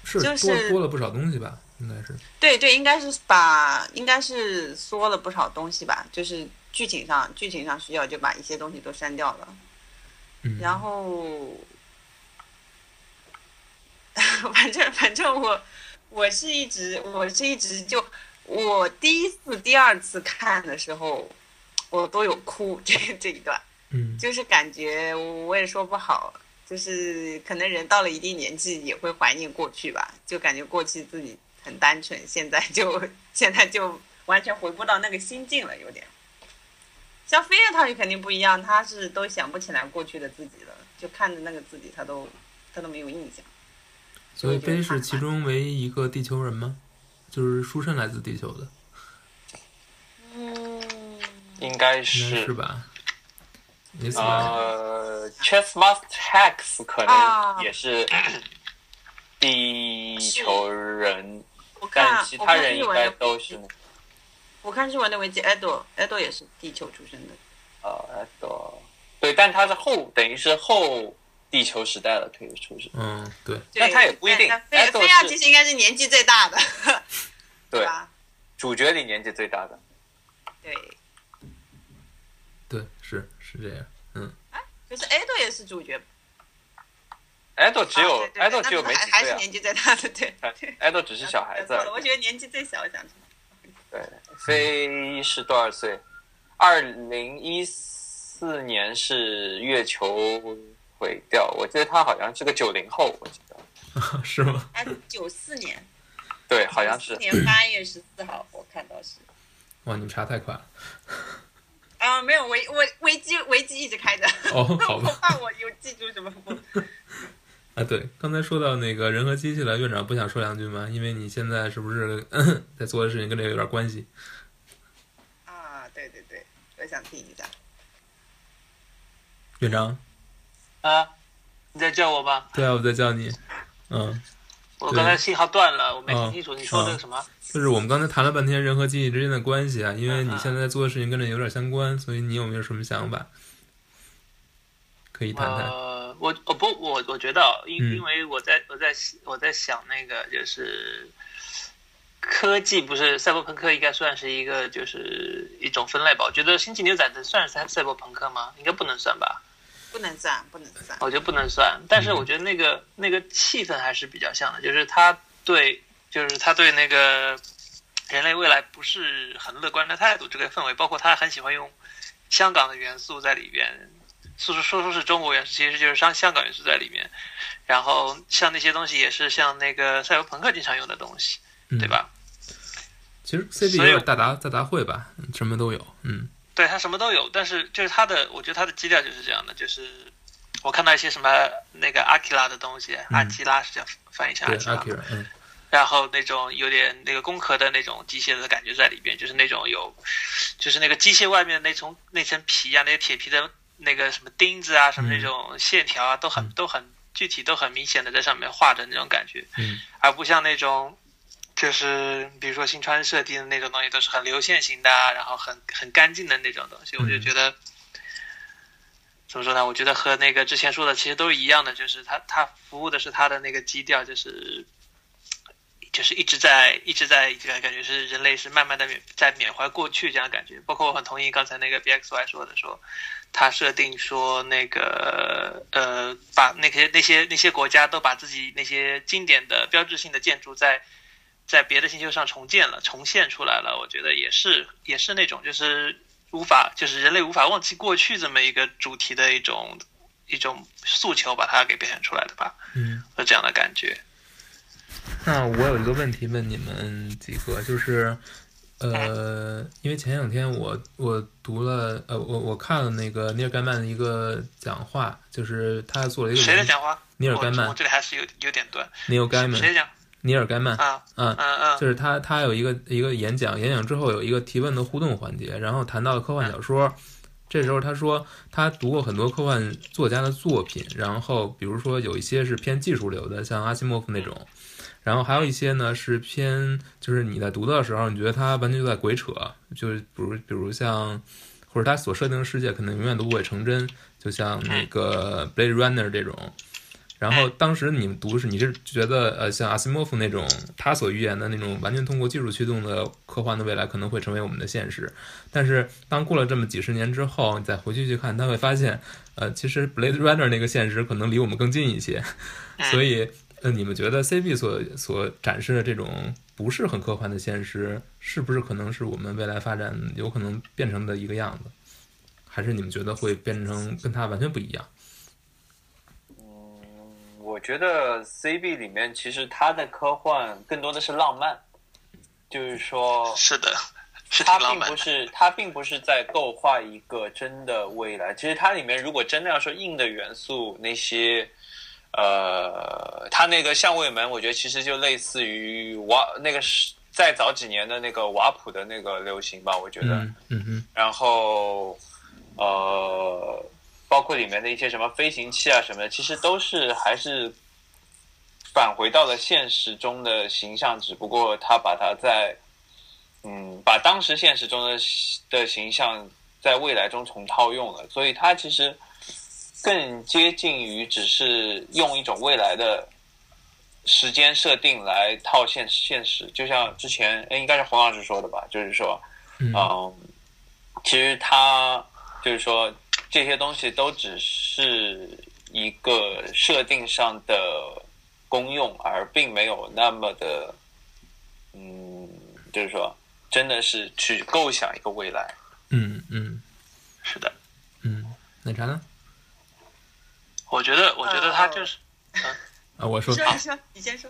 是多多了不少东西吧？应该是。对对，应该是把应该是缩了不少东西吧，就是剧情上剧情上需要就把一些东西都删掉了。然后，反正反正我我是一直我是一直就我第一次第二次看的时候，我都有哭 这这一段，嗯，就是感觉我也说不好，就是可能人到了一定年纪也会怀念过去吧，就感觉过去自己很单纯，现在就 现在就完全回不到那个心境了，有点。像飞跃他就肯定不一样，他是都想不起来过去的自己了，就看着那个自己，他都他都没有印象。所以飞是其中唯一一个地球人吗？就是书生来自地球的。嗯，应该应该是是吧？你死吧？呃，Chess Master Hex 可啊能也是地球人，但其他人应该都是我看日文的维基，Edo，Edo 也是地球出生的。呃，对，对，但他是后，等于是后地球时代了，可以说是。嗯，对，但他也不一定 Edo 菲亚其实应该是年纪最大的，对，吧？主角里年纪最大的。对，对，是是这样。嗯。哎可是 Edo 也是主角，Edo 只有 Edo 只有没几岁啊还还是年纪最大的，对对。Edo 只是小孩子 我觉得年纪最小，我想成对，飞是多少岁？二零一四年是月球毁掉，我记得他好像是个九零后，我记得。是吗？他九四年，对，好像是94。年八月十四号，我看到是。哇，你们查太快了。啊，没有维维维基维基一直开着，哦，好我吧。怕我有记住什么不。啊，对，刚才说到那个人和机器了，院长不想说两句吗？因为你现在是不是 在做的事情跟这个有点关系？啊，对对对，我想听一下。院长，啊，你在叫我吗？对啊，我在叫你。嗯，我刚才信号断了，我没听清楚嗯你说的什么。就是我们刚才谈了半天人和机器之间的关系啊，因为嗯你现在做的事情跟这有点相关，所以你有没有什么想法？可以谈谈。呃，我我不我我觉得，因嗯因为我在我在我在想那个就是科技不是赛博朋克应该算是一个就是一种分类吧？我觉得星际牛仔的算是赛赛博朋克吗？应该不能算吧？不能算，不能算。我觉得不能算，但是嗯我觉得那个那个气氛还是比较像的，就是他对就是他对那个人类未来不是很乐观的态度，这个氛围，包括他很喜欢用香港的元素在里边，说说说是中国元素，其实就是香香港元素在里面。然后像那些东西也是像那个赛博朋克经常用的东西，嗯对？吧？其实 CB 有大杂大杂烩吧，什么都有。嗯对他什么都有，但是就是他的，我觉得他的基调就是这样的，就是我看到一些什么那个阿基拉的东西，阿基拉是叫翻译成阿基拉然后那种有点那个工壳的那种机械的感觉在里边，就是那种有，就是那个机械外面那层那层皮啊，那些铁皮的那个什么钉子啊，什么那种线条啊，都很都很具体，都很明显的在上面画着那种感觉，嗯而不像那种。就是比如说新川设定的那种东西，都是很流线型的啊，然后很很干净的那种东西，我就嗯觉得怎么说呢？我觉得和那个之前说的其实都是一样的，就是它它服务的是它的那个基调，就是就是一直在一直在这个感觉是人类是慢慢的在缅怀过去这样感觉。包括我很同意刚才那个 BXY 说的，说他设定说那个呃把那些那些那些国家都把自己那些经典的标志性的建筑在在别的星球上重建了，重现出来了。我觉得也是也是那种就是无法就是人类无法忘记过去这么一个主题的一种一种诉求，把它给表现出来的吧，嗯。有这样的感觉。那我有一个问题问你们几个，就是，呃，因为前两天我我读了，呃，我我看了那个尼尔盖曼的一个讲话，就是他做了一个研谁的讲话？尼尔盖曼我我这里还是有有点断。尼尔盖曼，谁讲？尼尔盖曼，啊，嗯嗯嗯，就是他他有一个一个演讲，演讲之后有一个提问的互动环节，然后谈到了科幻小说。这时候他说他读过很多科幻作家的作品，然后比如说有一些是偏技术流的，像阿西莫夫那种，然后还有一些呢是偏就是你在读的时候，你觉得它完全就在鬼扯，就是比如比如像或者它所设定的世界可能永远都不会成真，就像那个 Blade Runner 这种。然后当时你们读是你是觉得呃像阿西莫夫那种他所预言的那种完全通过技术驱动的科幻的未来可能会成为我们的现实，但是当过了这么几十年之后，你再回去去看，他会发现呃其实 Blade Runner 那个现实可能离我们更近一些，所以呃你们觉得 CB 所所展示的这种不是很科幻的现实，是不是可能是我们未来发展有可能变成的一个样子？还是你们觉得会变成跟它完全不一样？我觉得 CB 里面其实它的科幻更多的是浪漫，就是说是的，它并不浪漫的。是它并不是在构画一个真的未来。其实它里面如果真的要说硬的元素，那些呃，他那个相位门，我觉得其实就类似于瓦那个是再早几年的那个瓦普的那个流行吧，我觉得。嗯嗯哼，然后呃，包括里面的一些什么飞行器啊什么的，其实都是还是返回到了现实中的形象，只不过他把它在嗯，把当时现实中的的形象在未来中重套用了，所以它其实更接近于只是用一种未来的时间设定来套现现实，就像之前哎应该是洪老师说的吧，就是说嗯嗯，其实他就是说这些东西都只是一个设定上的功用，而并没有那么的，嗯，就是说真的是去构想一个未来。嗯嗯是的，嗯，奶茶呢？我觉得，我觉得他就是，啊，我说说你说，你先说。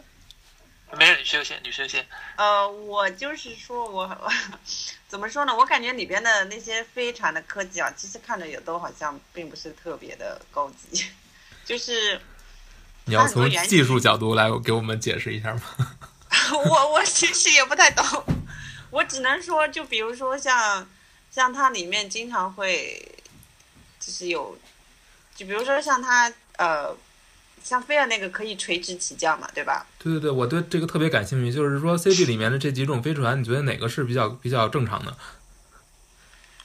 没事，你休息，你休息。呃，我就是说我我 怎么说呢？我感觉里边的那些飞船的科技啊，其实看着也都好像并不是特别的高级，就是你要从技术角度来给我们解释一下吗？我我其实也不太懂，我只能说，就比如说像像它里面经常会就是有，就比如说像它呃，像菲尔那个可以垂直起降嘛，对吧？对对对，我对这个特别感兴趣。就是说，CG 里面的这几种飞船，你觉得哪个是比较比较正常的？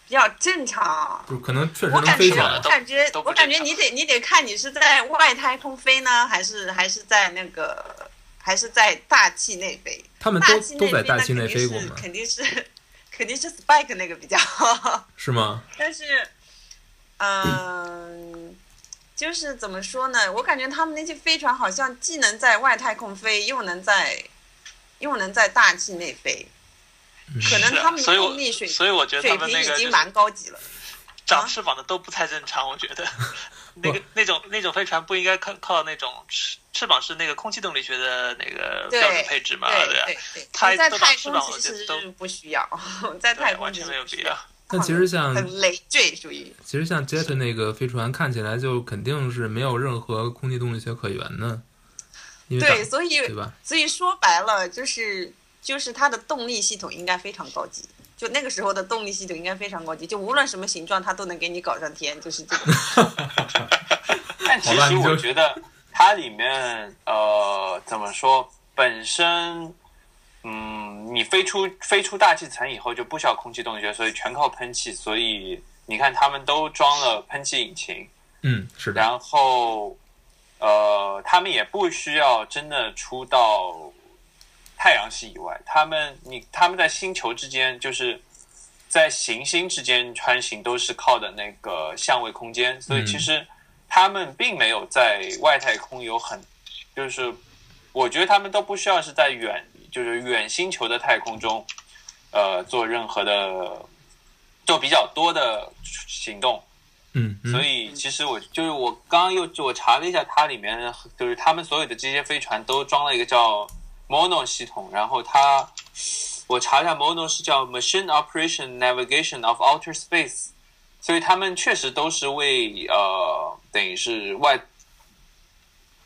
比较正常。就可能确实能飞起来我。感觉，我感觉你得你得看你是在外太空飞呢，还是还是在那个还是在大气内飞？他们大都都气内飞那在大气内肯定是飞过吗？肯定是肯定是 Spike 那个比较好。是吗？但是，嗯、就是怎么说呢？我感觉他们那些飞船好像既能在外太空飞，又能在又能在大气内飞，嗯可能他们的动力水所以我觉得水他们平已经蛮高级了。长翅膀的都不太正常，我觉得。那个那种那种飞船不应该靠靠那种翅翅膀是那个空气动力学的那个对标准配置嘛？对对啊对对，它在太空其实都实不需要，在太，空完全没有必要。但其实像很累赘，属于其实像 Jet 那个飞船看起来就肯定是没有任何空气动力学可言的，因为对，所以对吧？所以说白了就是就是它的动力系统应该非常高级。就那个时候的动力系统应该非常高级，就无论什么形状，它都能给你搞上天，就是这个。但其实我觉得它里面呃怎么说，本身嗯，你飞出飞出大气层以后就不需要空气动力学，所以全靠喷气，所以你看他们都装了喷气引擎，嗯，是的，然后呃，他们也不需要真的出到太阳系以外，他们你他们在星球之间，就是在行星之间穿行，都是靠的那个相位空间，所以嗯。其实他们并没有在外太空有很，就是我觉得他们都不需要是在远，就是远星球的太空中，呃，做任何的，做比较多的行动。嗯，嗯所以其实我就是我刚刚又我查了一下，它里面就是他们所有的这些飞船都装了一个叫 Mono 系统，然后它我查一下 Mono 是叫 Machine Operation Navigation of Outer Space，所以他们确实都是为呃等于是外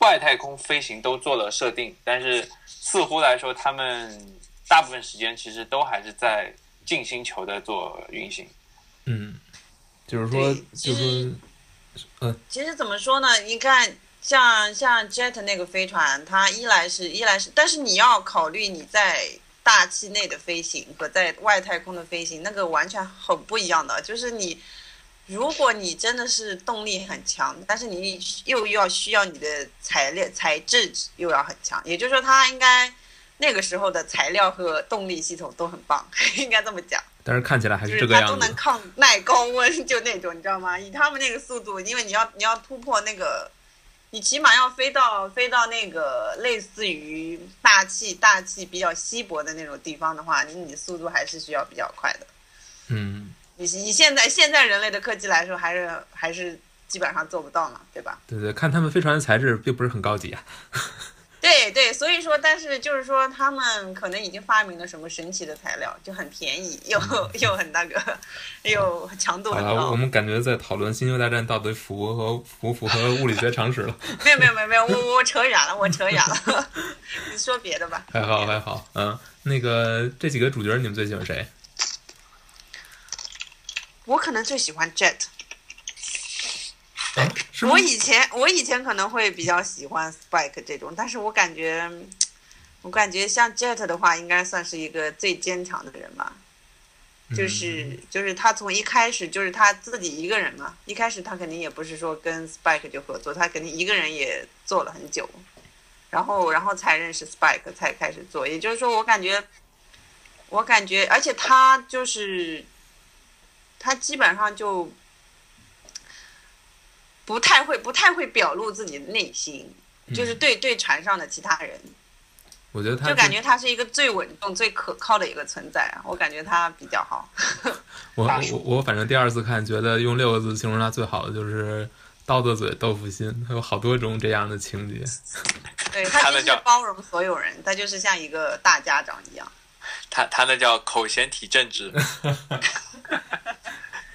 外太空飞行都做了设定，但是似乎来说，他们大部分时间其实都还是在近星球的做运行。嗯，就是说，就其是说，其实怎么说呢？你看，像像 Jet 那个飞船，它一来是一来是，但是你要考虑你在大气内的飞行和在外太空的飞行，那个完全很不一样的。就是你，如果你真的是动力很强，但是你又要需要你的材料材质又要很强，也就是说，它应该那个时候的材料和动力系统都很棒，应该这么讲。但是看起来还是是这个样子它都能。抗耐高温，就那种，你知道吗？以他们那个速度，因为你要你要突破那个，你起码要飞到飞到那个类似于大气大气比较稀薄的那种地方的话，你你速度还是需要比较快的。嗯，你以现在现在人类的科技来说，还是还是基本上做不到嘛，对吧？对对，看他们飞船的材质并不是很高级啊。对，对对，所以说，但是就是说，他们可能已经发明了什么神奇的材料，就很便宜，又又很那个，又强度很高我。们感觉在讨论《星球大战》到底符合和符不符合物理学常识了。没有没有没有没有，我我扯远了，我扯远了。你说别的吧。还好还好，嗯，那个这几个主角你们最喜欢谁？我可能最喜欢 Jet。啊，我？以前我以前可能会比较喜欢 Spike 这种，但是我感觉，我感觉像 Jet 的话，应该算是一个最坚强的人吧。就是就是他从一开始就是他自己一个人嘛，一开始他肯定也不是说跟 Spike 就合作，他肯定一个人也做了很久，然后然后才认识 Spike 才开始做。也就是说，我感觉，我感觉，而且他就是他基本上就不太会不太会表露自己的内心，就是对对船上的其他人，我觉得他就感觉他是一个最稳重、最可靠的一个存在啊。我感觉他比较好。我我我反正第二次看，觉得用六个字形容他最好的就是刀子嘴豆腐心，他有好多种这样的情节。对他就是他那叫包容所有人，他就是像一个大家长一样。他他那叫口嫌体正直，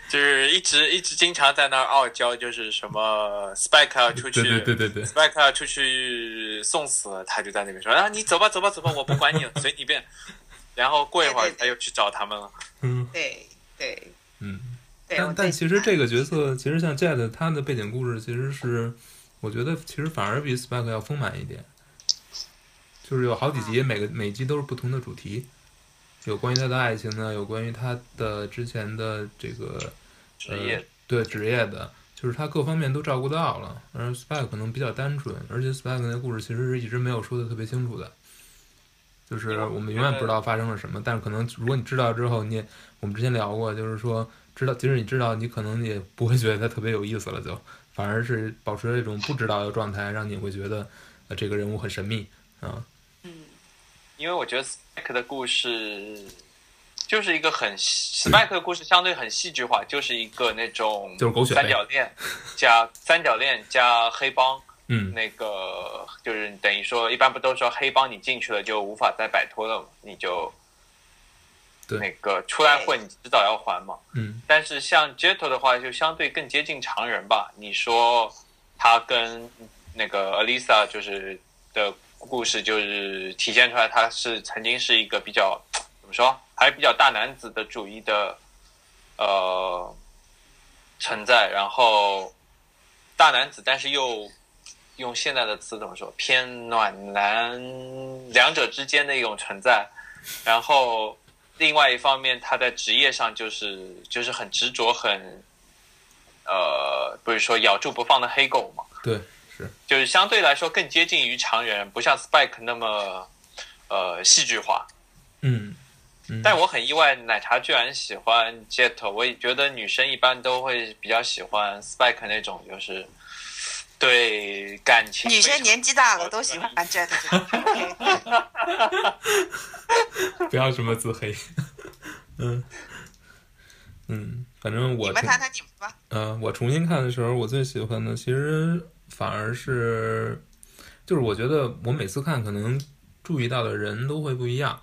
就是一直一直经常在那儿傲娇，就是什么 Spike 要出去，对对对对对 Spike 要出去送死，他就在那边说啊，你走吧走吧走吧，我不管你了，随你便。然后过一会儿他又去找他们了。嗯对对嗯。但但其实这个角色，其实像 Jet 他的背景故事，其实是我觉得其实反而比 Spike 要丰满一点，就是有好几集，每个每集都是不同的主题，有关于他的爱情呢，有关于他的之前的这个职业呃、对职业的，就是他各方面都照顾到了。而 Spike 可能比较单纯，而且 Spike 那故事其实是一直没有说的特别清楚的。就是我们永远不知道发生了什么，但是可能如果你知道之后，你也我们之前聊过，就是说知道，即使你知道，你可能也不会觉得他特别有意思了就，反而是保持一种不知道的状态，让你会觉得呃这个人物很神秘啊。嗯因为我觉得 Spike 的故事就是一个很 Spike 的故事相对很戏剧化，就是一个那种就是狗血三角恋加三角恋加黑帮，嗯那个就是等于说，一般不都说黑帮你进去了就无法再摆脱了，你就那个出来混，你迟早要还嘛。嗯但是像 Jetto 的话，就相对更接近常人吧。你说他跟那个 Alisa 就是的故事，就是体现出来他是曾经是一个比较怎么说，还是比较大男子的主义的呃存在，然后大男子，但是又用现在的词怎么说，偏暖男，两者之间的一种存在。然后另外一方面，他在职业上就是就是很执着，很呃，不是说咬住不放的黑狗嘛，对是就是相对来说更接近于常人，不像 Spike 那么呃戏剧化。嗯嗯，但我很意外，奶茶居然喜欢 Jet。我也觉得女生一般都会比较喜欢 Spike 那种，就是对感情女生年纪大了都喜欢 Jet 不要这么自黑。嗯嗯，反正我挺你们谈谈你们吧。呃，我重新看的时候，我最喜欢的其实反而是，就是我觉得我每次看可能注意到的人都会不一样。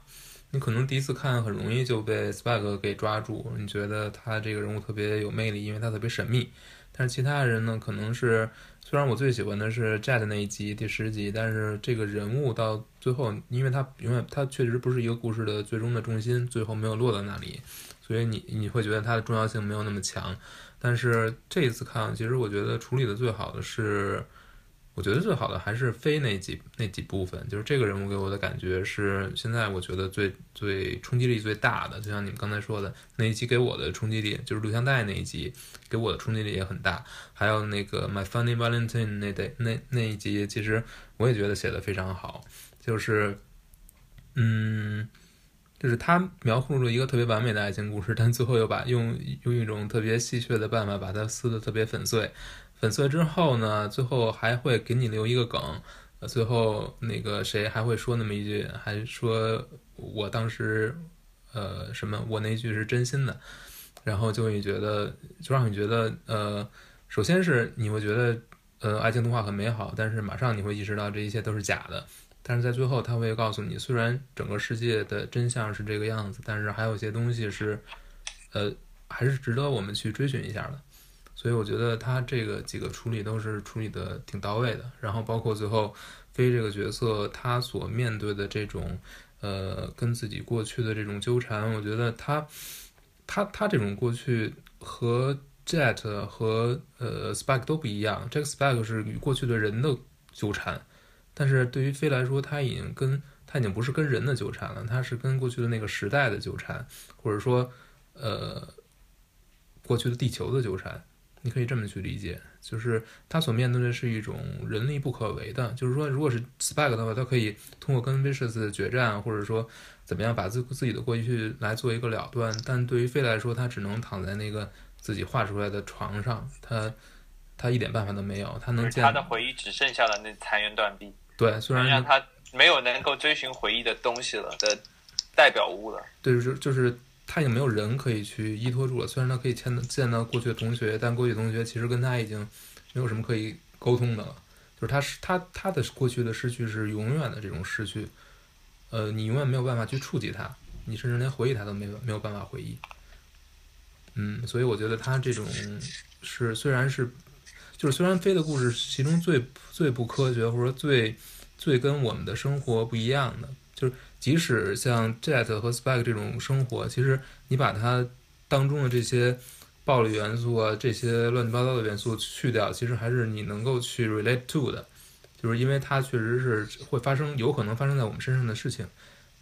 你可能第一次看很容易就被 Spike 给抓住，你觉得他这个人物特别有魅力，因为他特别神秘。但是其他人呢，可能是虽然我最喜欢的是 Jet 那一集第十集，但是这个人物到最后，因为他永远他确实不是一个故事的最终的重心，最后没有落到那里，所以你你会觉得它的重要性没有那么强。但是这一次看，其实我觉得处理的最好的是，我觉得最好的还是非那几那几部分，就是这个人物给我的感觉是现在我觉得最最冲击力最大的，就像你们刚才说的那一集给我的冲击力，就是录像带那一集给我的冲击力也很大，还有那个 My Funny Valentine 那那那一集，其实我也觉得写的非常好，就是嗯。就是他描述了一个特别完美的爱情故事，但最后又把用用一种特别戏谑的办法把它撕得特别粉碎。粉碎之后呢，最后还会给你留一个梗，最后那个谁还会说那么一句，还说我当时呃什么，我那一句是真心的，然后就会觉得，就让你觉得呃，首先是你会觉得呃爱情童话很美好，但是马上你会意识到这一切都是假的。但是在最后他会告诉你，虽然整个世界的真相是这个样子，但是还有些东西是，呃，还是值得我们去追寻一下的。所以我觉得他这个几个处理都是处理的挺到位的。然后包括最后飞这个角色，他所面对的这种呃跟自己过去的这种纠缠，我觉得他他他这种过去和 Jet 和呃 Spike 都不一样。这个 Spike 是与过去的人的纠缠，但是对于飞来说，他已经跟他已经不是跟人的纠缠了，他是跟过去的那个时代的纠缠，或者说呃过去的地球的纠缠。你可以这么去理解，就是他所面对的是一种人力不可为的。就是说，如果是 Spike 的话，他可以通过跟 Vicious 的决战，或者说怎么样把自自己的过去来做一个了断。但对于飞来说，他只能躺在那个自己画出来的床上，他他一点办法都没有。他能见他的回忆只剩下了那残垣断壁，对，虽然让他没有能够追寻回忆的东西了的代表物了。对，就是就是。他已经没有人可以去依托住了。虽然他可以见到见到过去的同学，但过去同学其实跟他已经没有什么可以沟通的了。就是他是他他的过去的失去是永远的这种失去，呃，你永远没有办法去触及他，你甚至连回忆他都没有没有办法回忆。嗯，所以我觉得他这种是虽然是就是虽然飞的故事其中最最不科学或者说最最跟我们的生活不一样的就是。即使像 Jet 和 Spike 这种生活，其实你把它当中的这些暴力元素啊，这些乱七八糟的元素去掉，其实还是你能够去 relate to 的，就是因为它确实是会发生，有可能发生在我们身上的事情。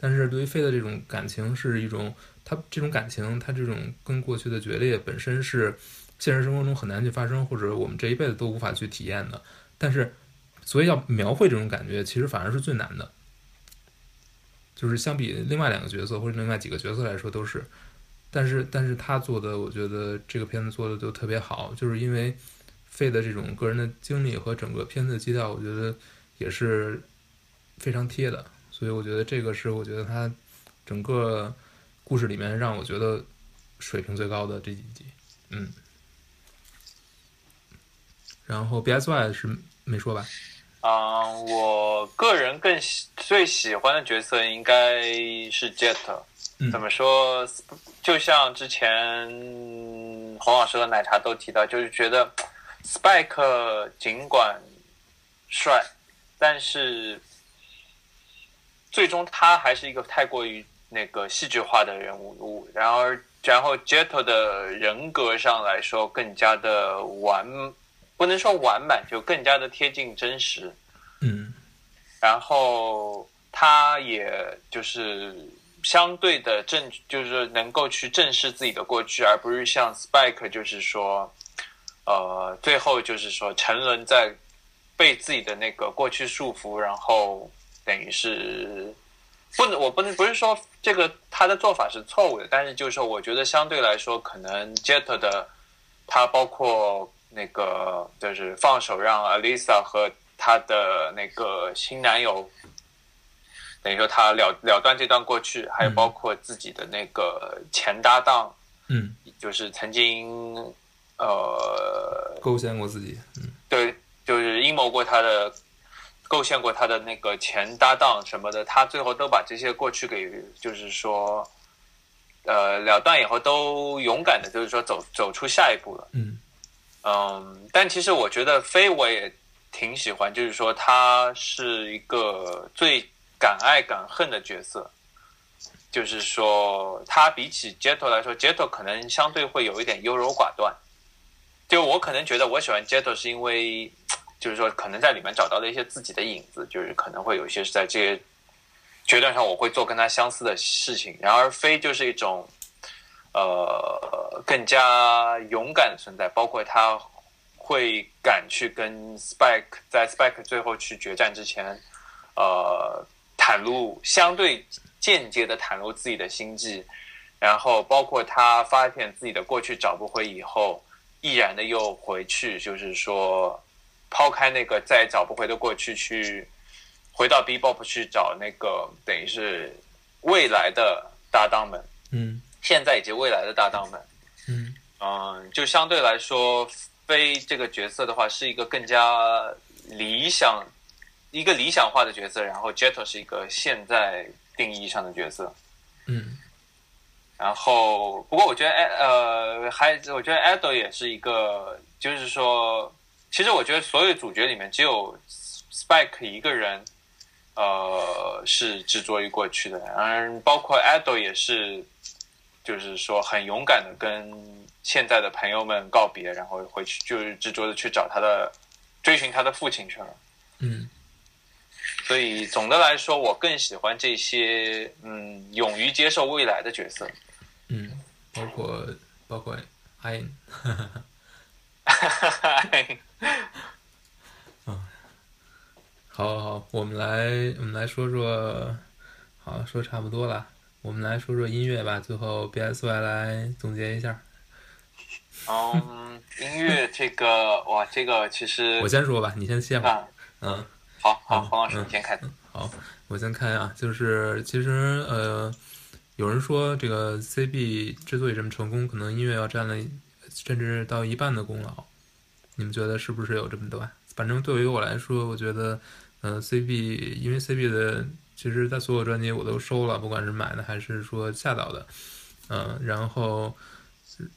但是对于飞的这种感情是一种，它这种感情，它这种跟过去的决裂本身是现实生活中很难去发生，或者我们这一辈子都无法去体验的。但是，所以要描绘这种感觉，其实反而是最难的。就是相比另外两个角色或者另外几个角色来说都是，但是但是他做的，我觉得这个片子做的都特别好，就是因为费的这种个人的经历和整个片子的基调，我觉得也是非常贴的，所以我觉得这个是我觉得他整个故事里面让我觉得水平最高的这几集，嗯，然后 B S Y 是没说吧？嗯，我个人更喜最喜欢的角色应该是 Jet。怎么说？就像之前洪老师和奶茶都提到，就是觉得 Spike 尽管帅，但是最终他还是一个太过于那个戏剧化的人物。然而，然后 Jet 的人格上来说更加的完。不能说完满，就更加的贴近真实。嗯，然后他也就是相对的正，就是能够去正视自己的过去，而不是像 Spike，就是说，呃，最后就是说沉沦在被自己的那个过去束缚，然后等于是不能，我不能不是说这个他的做法是错误的，但是就是说，我觉得相对来说，可能 Jet 的他包括。那个就是放手让 Alisa 和她的那个新男友，等于说他了了断这段过去，还有包括自己的那个前搭档，嗯，就是曾经呃勾陷过自己，嗯，对，就是阴谋过他的，构陷过他的那个前搭档什么的，他最后都把这些过去给，就是说，呃，了断以后都勇敢的，就是说走走出下一步了，嗯。嗯，但其实我觉得飞我也挺喜欢，就是说他是一个最敢爱敢恨的角色，就是说他比起 Jetto 来说，Jetto 可能相对会有一点优柔寡断。就我可能觉得我喜欢 Jetto 是因为，就是说可能在里面找到了一些自己的影子，就是可能会有一些是在这些决断上我会做跟他相似的事情。然而飞就是一种。呃，更加勇敢的存在，包括他会敢去跟 Spike 在 Spike 最后去决战之前，呃，袒露相对间接的袒露自己的心迹，然后包括他发现自己的过去找不回以后，毅然的又回去，就是说抛开那个再也找不回的过去，去回到 B-Bop 去找那个等于是未来的搭档们，嗯。现在以及未来的搭档们，嗯。嗯，就相对来说，飞这个角色的话，是一个更加理想一个理想化的角色，然后 Jetto 是一个现在定义上的角色。嗯。然后，不过我觉得，哎，呃，还我觉得 Edo 也是一个，就是说，其实我觉得所有主角里面只有 Spike 一个人，呃，是执着于过去的，嗯，包括 Edo 也是，就是说很勇敢的跟现在的朋友们告别，然后回去就是执着的去找他的，追寻他的父亲去了。嗯所以总的来说，我更喜欢这些嗯，勇于接受未来的角色。嗯，包括包括 I，好好好，我们来我们来说说，好说差不多了，我们来说说音乐吧。最后 BSY 来总结一下。嗯，音乐这个哇，这个其实我先说吧，你先歇会儿。啊，嗯，好好，嗯黄老师嗯你先开始。好，我先开啊，就是其实呃，有人说这个 CB 之所以这么成功，可能音乐要占了甚至到一半的功劳。你们觉得是不是有这么多？反正对于我来说，我觉得，呃，CB 因为 CB 的，其实在所有专辑我都收了，不管是买的还是说下到的，嗯、然后，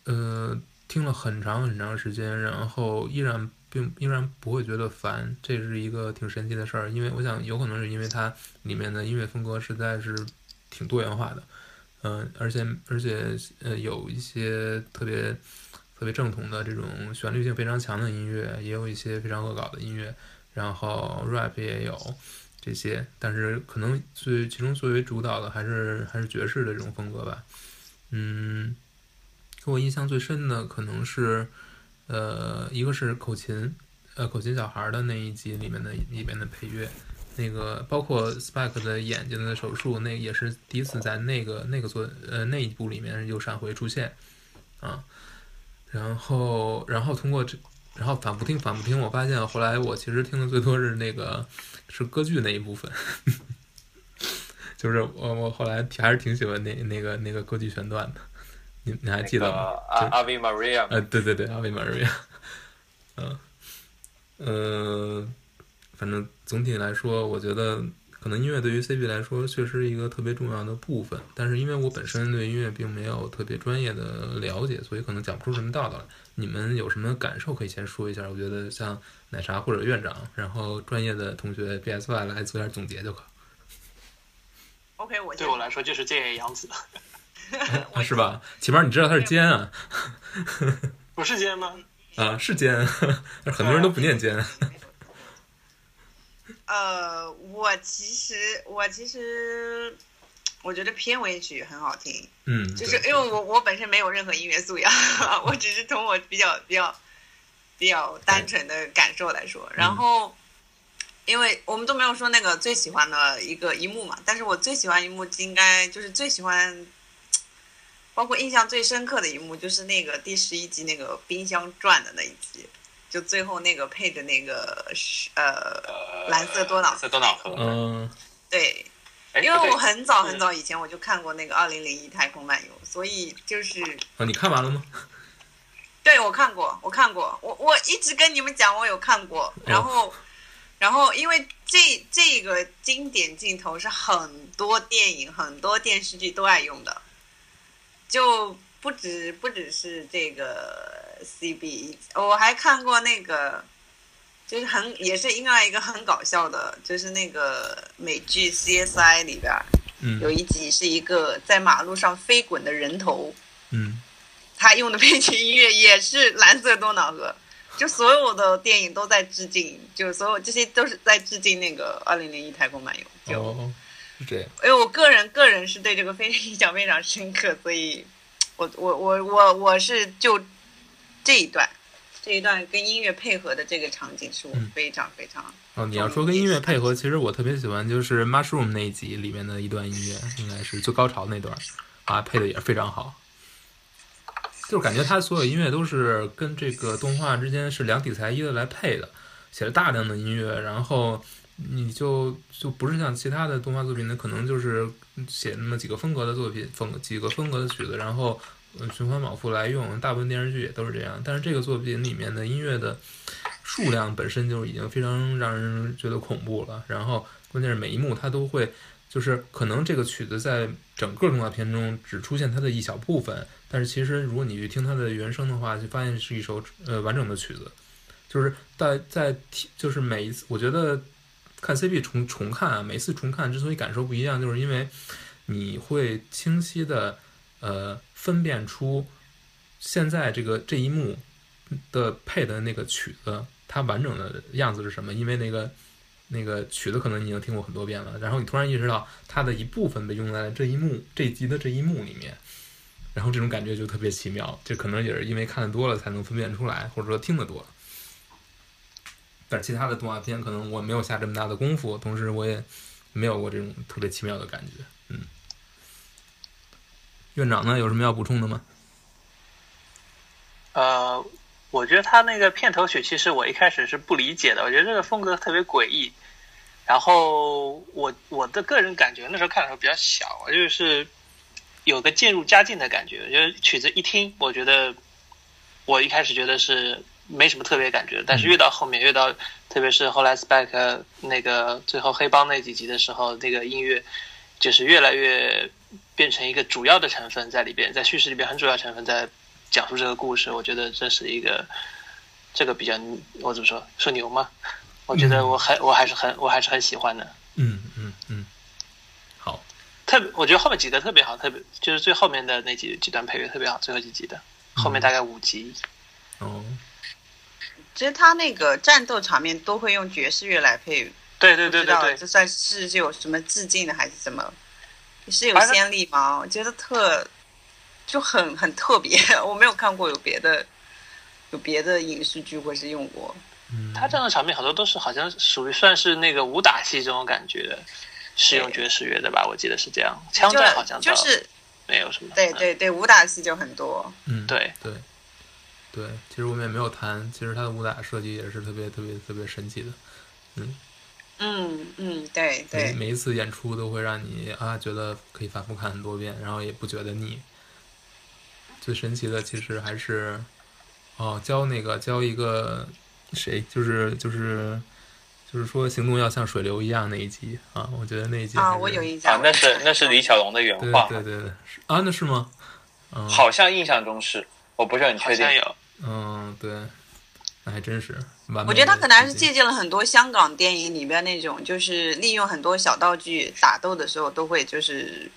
呃，听了很长很长时间，然后依然并依然不会觉得烦，这是一个挺神奇的事儿。因为我想，有可能是因为它里面的音乐风格实在是挺多元化的，嗯、而且而且呃有一些特别特别正统的这种旋律性非常强的音乐，也有一些非常恶搞的音乐，然后 rap 也有这些，但是可能最其中最为主导的还是还是爵士的这种风格吧。嗯，给我印象最深的可能是，呃，一个是口琴，呃，口琴小孩的那一集里面的里面的配乐，那个包括 Spike 的眼睛的手术，那也是第一次在那个那个作呃那一部里面有闪回出现，啊，然后然后通过这。然后反复听，反复听，我发现后来我其实听的最多是那个是歌剧那一部分，就是我我后来还是挺喜欢那那个那个歌剧选段的，你你还记得吗？阿阿 v Maria，呃，对对对，阿维玛瑞亚，嗯，呃，反正总体来说，我觉得可能音乐对于 CB 来说确实是一个特别重要的部分，但是因为我本身对音乐并没有特别专业的了解，所以可能讲不出什么道道来。你们有什么感受可以先说一下？我觉得像奶茶或者院长，然后专业的同学 BSY 来做点总结就可，OK，我对我来说就是菅野洋子，我 是吧？起码你知道他是尖啊，不是尖吗？啊是尖，但很多人都不念尖。呃，我其实我其实我觉得片尾曲很好听，嗯，就是因为我我本身没有任何音乐素养，我只是从我比较比较比较单纯的感受来说。然后，因为我们都没有说那个最喜欢的一个一幕嘛，但是我最喜欢一幕应该就是最喜欢，包括印象最深刻的一幕就是那个第十一集那个冰箱转的那一集，就最后那个配着那个呃蓝色多瑙蓝色多瑙河。嗯对因为我很早很早以前我就看过那个《二零零一太空漫游》，所以就是啊，你看完了吗？对我看过，我看过，我我一直跟你们讲我有看过，然后，然后因为这这个经典镜头是很多电影、很多电视剧都爱用的，就不止不只是这个 CB，我还看过那个。就是很也是另外一个很搞笑的，就是那个美剧 CSI 里边儿嗯有一集是一个在马路上飞滚的人头，嗯他用的背景音乐也是蓝色多瑙河，就所有的电影都在致敬，就所有这些都是在致敬那个二零零一太空漫游。就、哦，是这样。因为我个人个人是对这个非常 印象非常深刻，所以我我我我我是就这一段这一段跟音乐配合的这个场景是我嗯非常非常哦，你要说跟音乐配合，其实我特别喜欢就是 Mushroom 那一集里面的一段音乐，应该是最高潮那段啊，配的也非常好。就是感觉他所有音乐都是跟这个动画之间是两体裁衣的来配的，写了大量的音乐，然后你就就不是像其他的动画作品呢，可能就是写那么几个风格的作品，风几个风格的曲子，然后呃循环往复来用，大部分电视剧也都是这样。但是这个作品里面的音乐的数量本身就已经非常让人觉得恐怖了。然后关键是每一幕它都会，就是可能这个曲子在整个动画片中只出现它的一小部分，但是其实如果你去听它的原声的话，就发现是一首呃完整的曲子。就是在在听，就是每一次，我觉得看 CP 重重看啊，每次重看之所以感受不一样，就是因为你会清晰的呃分辨出现在这个这一幕的配的那个曲子，它完整的样子是什么？因为那个那个曲子可能你已经听过很多遍了，然后你突然意识到它的一部分被用在了这一幕这一集的这一幕里面，然后这种感觉就特别奇妙。这可能也是因为看的多了才能分辨出来，或者说听得多了。但其他的动画片可能我没有下这么大的功夫，同时我也没有过这种特别奇妙的感觉。嗯，院长呢有什么要补充的吗？呃，我觉得他那个片头曲，其实我一开始是不理解的，我觉得这个风格特别诡异。然后我我的个人感觉，那时候看的时候比较小，就是有个渐入佳境的感觉。我觉得曲子一听，我觉得我一开始觉得是没什么特别感觉，但是越到后面，越到特别是后来 Spike 那个最后黑帮那几集的时候，那个音乐就是越来越变成一个主要的成分在里边，在叙事里边很主要成分在讲述这个故事。我觉得这是一个这个比较我怎么说说牛吗？我觉得我还我还是很我还是很喜欢的。嗯嗯嗯，好，特别我觉得后面几个特别好，特别就是最后面的那几几段配乐特别好，最后几集的后面大概五集。哦，其实他那个战斗场面都会用爵士乐来配，对对对对对，这算是有什么致敬的还是什么？是有先例吗？我觉得特就很很特别，我没有看过有别的有别的影视剧或是用过。嗯，他这样的场面好多都是好像属于算是那个武打戏这种感觉的，是用爵士乐的吧？我记得是这样，枪战好像倒就是没有什么。嗯对对对，武打戏就很多。嗯，对对对，其实我们也没有谈，其实他的武打设计也是特别特别特别神奇的。嗯嗯嗯，对每对，每一次演出都会让你啊觉得可以反复看很多遍，然后也不觉得腻。最神奇的其实还是哦，教那个教一个谁，就是就是就是说行动要像水流一样那一集啊，我觉得那一集啊，我有印象。啊，那是那是李小龙的原话，对对对是啊，那是吗？嗯，好像印象中是，我不是很确定。有，嗯，对，那还真是。我觉得他可能还是借鉴了很多香港电影里边那种，就是利用很多小道具打斗的时候都会就是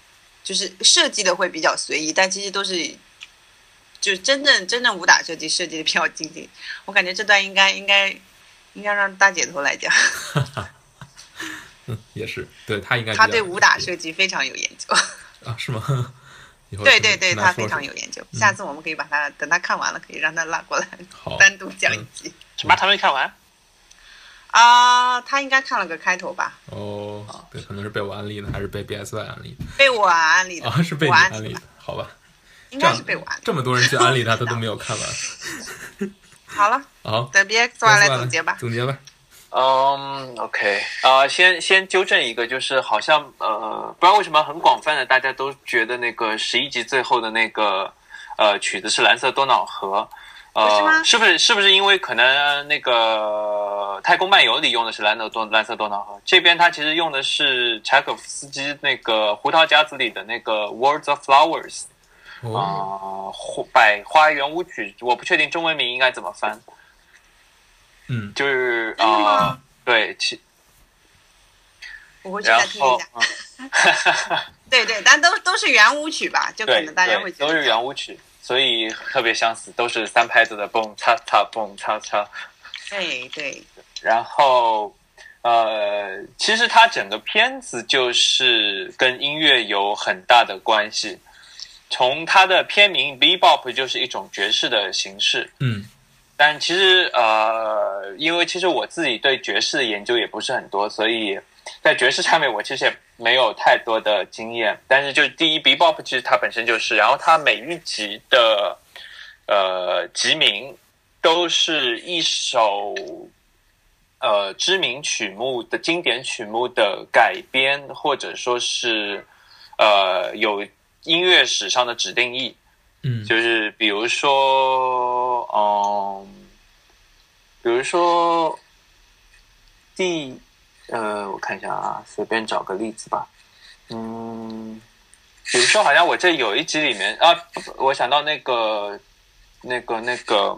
就是设计的会比较随意，但其实都是就真正真正武打设计设计的比较精进。我感觉这段应该应该应该让大姐头来讲，嗯 也是，对他应该他对武打设计非常有研究。啊是吗？对对对，他非常有研究。下次我们可以把他等他看完了，可以让他拉过来单独讲一集。什么？他没看完？啊，他应该看了个开头吧？哦，对，可能是被我安利的，还是被 BSY 安利的被我安利的，啊？是被你我安利的，好吧？应该是被我安利的。这么多人去安利他，他都没有看完。好了，好，等 BSY 来总结吧。总结吧。嗯，OK，啊、先先纠正一个，就是好像呃，不知道为什么很广泛的大家都觉得那个十一集最后的那个呃曲子是蓝色多瑙河，呃，不是吗？是不是是不是因为可能那个《太空漫游》里用的是蓝色多蓝色多瑙河，这边它其实用的是柴可夫斯基那个《胡桃夹子》里的那个《Words of Flowers》啊、百花圆舞曲，我不确定中文名应该怎么翻，嗯，就是啊、对，其我回去再听一下。对对，但都都是圆舞曲吧，就可能大家会觉得都是圆舞曲，所以特别相似，都是三拍子的蹦擦擦蹦擦擦。对对，然后呃，其实它整个片子就是跟音乐有很大的关系。从它的片名 “bebop” 就是一种爵士的形式，嗯但其实呃，因为其实我自己对爵士的研究也不是很多，所以在爵士上面我其实也没有太多的经验。但是就第一，bebop 其实它本身就是，然后它每一集的呃集名都是一首呃知名曲目的经典曲目的改编，或者说是呃有音乐史上的指定义。嗯，就是比如说，嗯，比如说第呃，我看一下啊，随便找个例子吧。嗯，比如说好像我这有一集里面啊，我想到那个那个那个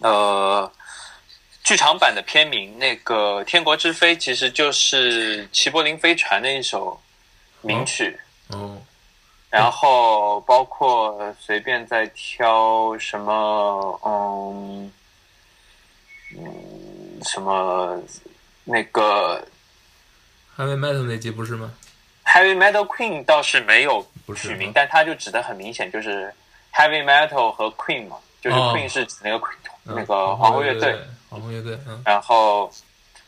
呃。剧场版的片名那个《天国之飞》其实就是齐柏林飞船的一首名曲。嗯，然后包括随便再挑什么，嗯嗯，什么那个 Heavy Metal 那集不是吗？Heavy Metal Queen 倒是没有不是取名，但它就指的很明显，就是 Heavy Metal 和 Queen 嘛，就是哦 Queen 是指那个那个皇后乐队，，皇后乐队，嗯然后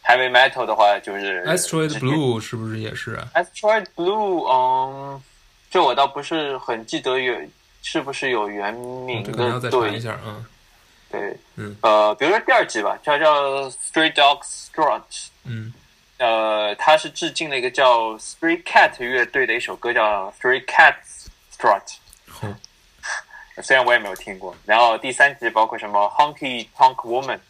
Heavy Metal 的话就是，Asteroid Blue 是不是也是啊？Asteroid Blue，嗯，这我倒不是很记得有是不是有原名的队，再查一下，嗯对，嗯呃，比如说第二集吧，叫叫 Stray Dogs Strut，嗯呃，他是致敬了一个叫 Stray Cat 乐队的一首歌，叫 Stray Cats Strut，好，虽然我也没有听过。然后第三集包括什么 Honky Tonk Woman，、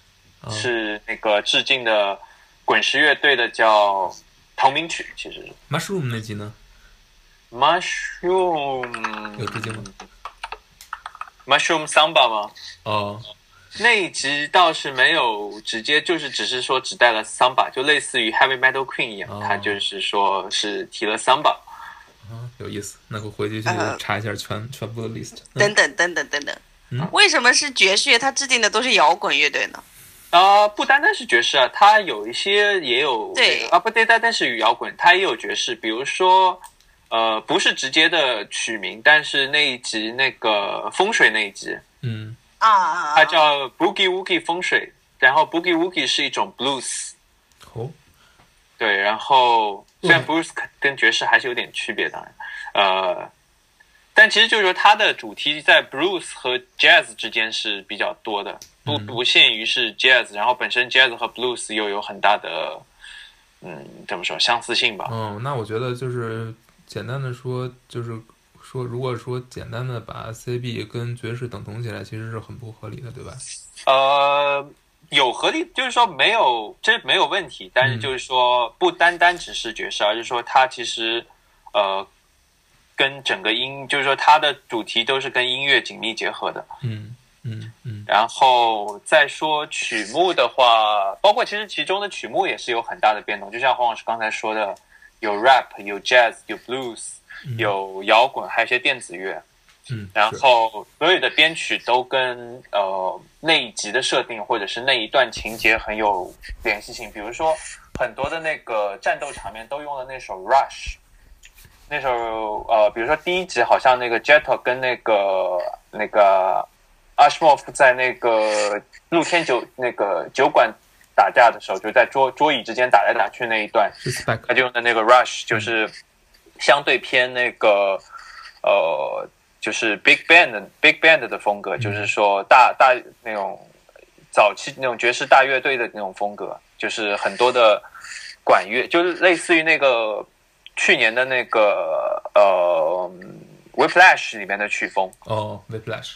啊是那个致敬的滚石乐队的叫同名曲，其实是 Mushroom 那集呢？Mushroom 有致敬吗？Mushroom Samba 吗？哦，那一集倒是没有直接，就是只是说只带了 Samba，就类似于 Heavy Metal Queen 一样，哦它就是说是提了 Samba。啊，有意思，那我回去去呃查一下全全部的 list。嗯等等等等等等嗯，为什么是爵士乐？它制定的都是摇滚乐队呢？啊、不单单是爵士啊，它有一些也有对啊，不单单单是摇滚，它也有爵士。比如说，呃，不是直接的取名，但是那一集那个风水那一集，嗯啊啊，啊。它叫 Boogie Woogie 风水，然后 Boogie Woogie 是一种 blues，哦，对，然后虽然嗯 blues 跟爵士还是有点区别的，呃，但其实就是说它的主题在 blues 和 jazz 之间是比较多的，不嗯。不限于是 jazz，然后本身 jazz 和 blues 又有很大的，嗯，怎么说相似性吧？嗯，那我觉得就是简单的说，就是说，如果说简单的把 CB 跟爵士等同起来，其实是很不合理的，对吧？呃，有合理，就是说没有，这没有问题，但是嗯就是说不单单只是爵士，而是说它其实呃跟整个音，就是说它的主题都是跟音乐紧密结合的。嗯嗯嗯然后再说曲目的话，包括其实其中的曲目也是有很大的变动，就像黄老师刚才说的，有 rap，有 jazz，有 blues，嗯有摇滚，还有一些电子乐。嗯，然后所有的编曲都跟呃那一集的设定或者是那一段情节很有联系性。比如说很多的那个战斗场面都用了那首《Rush》，那首呃，比如说第一集好像那个 Jetto 跟那个那个 Ashmore 在那个露天酒那个酒馆打架的时候，就在桌桌椅之间打来打去那一段，他就用的那个 Rush 就是相对偏那个呃，就是 Big band big Band 的风格，就是说大大那种早期那种爵士大乐队的那种风格，就是很多的管乐，就是类似于那个去年的那个呃 Whiplash 里面的曲风。哦，Whiplash，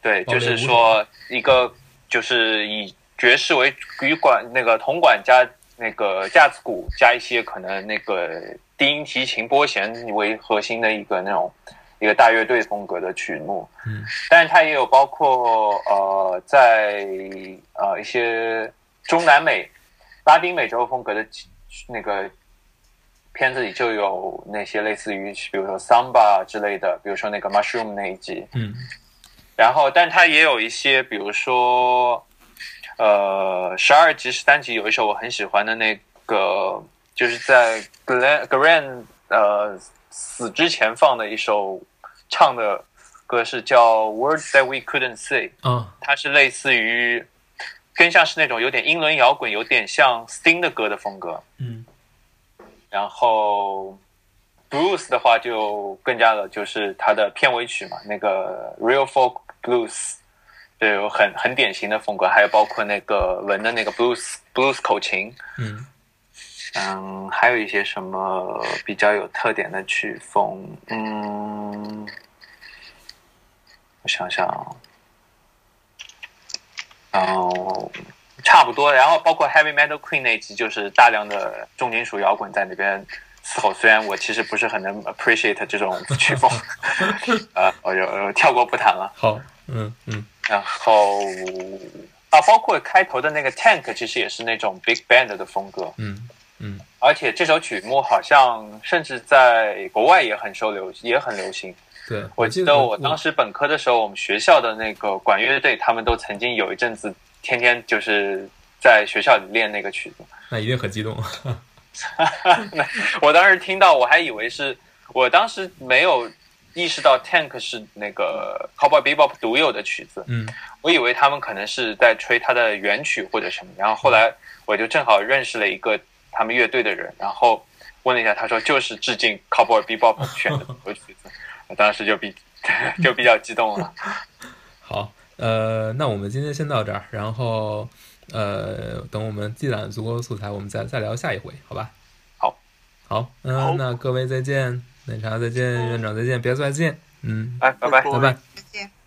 对，就是说一个就是以爵士为与管那个铜管加那个架子鼓加一些可能那个低音提琴拨弦为核心的一个那种一个大乐队风格的曲目，嗯，但是它也有包括呃在呃一些中南美、拉丁美洲风格的那个片子里就有那些类似于比如说 samba 之类的，比如说那个 mushroom 那一集，嗯。然后，但它也有一些，比如说，呃，十二集、十三集有一首我很喜欢的那个，就是在 Glenn 呃死之前放的一首唱的歌是叫《Words That We Couldn't Say》，嗯它是类似于更像是那种有点英伦摇滚，有点像 Sting 的歌的风格。嗯。然后 blues 的话就更加的就是它的片尾曲嘛，那个 real folk blues，就有很很典型的风格，还有包括那个文的那个 blues blues 口琴，嗯嗯，还有一些什么比较有特点的曲风，嗯，我想想啊，哦，差不多。然后包括 Heavy Metal Queen 那集，就是大量的重金属摇滚在那边嘶吼。虽然我其实不是很能 appreciate 这种曲风，呃，我就跳过不谈了。好，嗯嗯然后啊，包括开头的那个 Tank，其实也是那种 Big Band 的风格。嗯嗯而且这首曲目好像甚至在国外也很受流，也很流行。对，我记得记得我当时本科的时候，我们学校的那个管乐队，他们都曾经有一阵子天天就是在学校里练那个曲子。那一定很激动。我当时听到，我还以为是我当时没有意识到 Tank 是那个 Cowboy Bebop 独有的曲子，嗯我以为他们可能是在吹它的原曲或者什么。然后后来我就正好认识了一个他们乐队的人，然后问了一下，他说就是致敬 Cowboy Bebop 选的曲子。我当时就比 就比较激动了。好，呃，那我们今天先到这儿，然后呃，等我们积攒足够的素材，我们再再聊下一回，好吧？好，好，嗯、好那各位再见，奶茶再见，院长再见，别再见，嗯，哎，拜拜。拜拜。再见。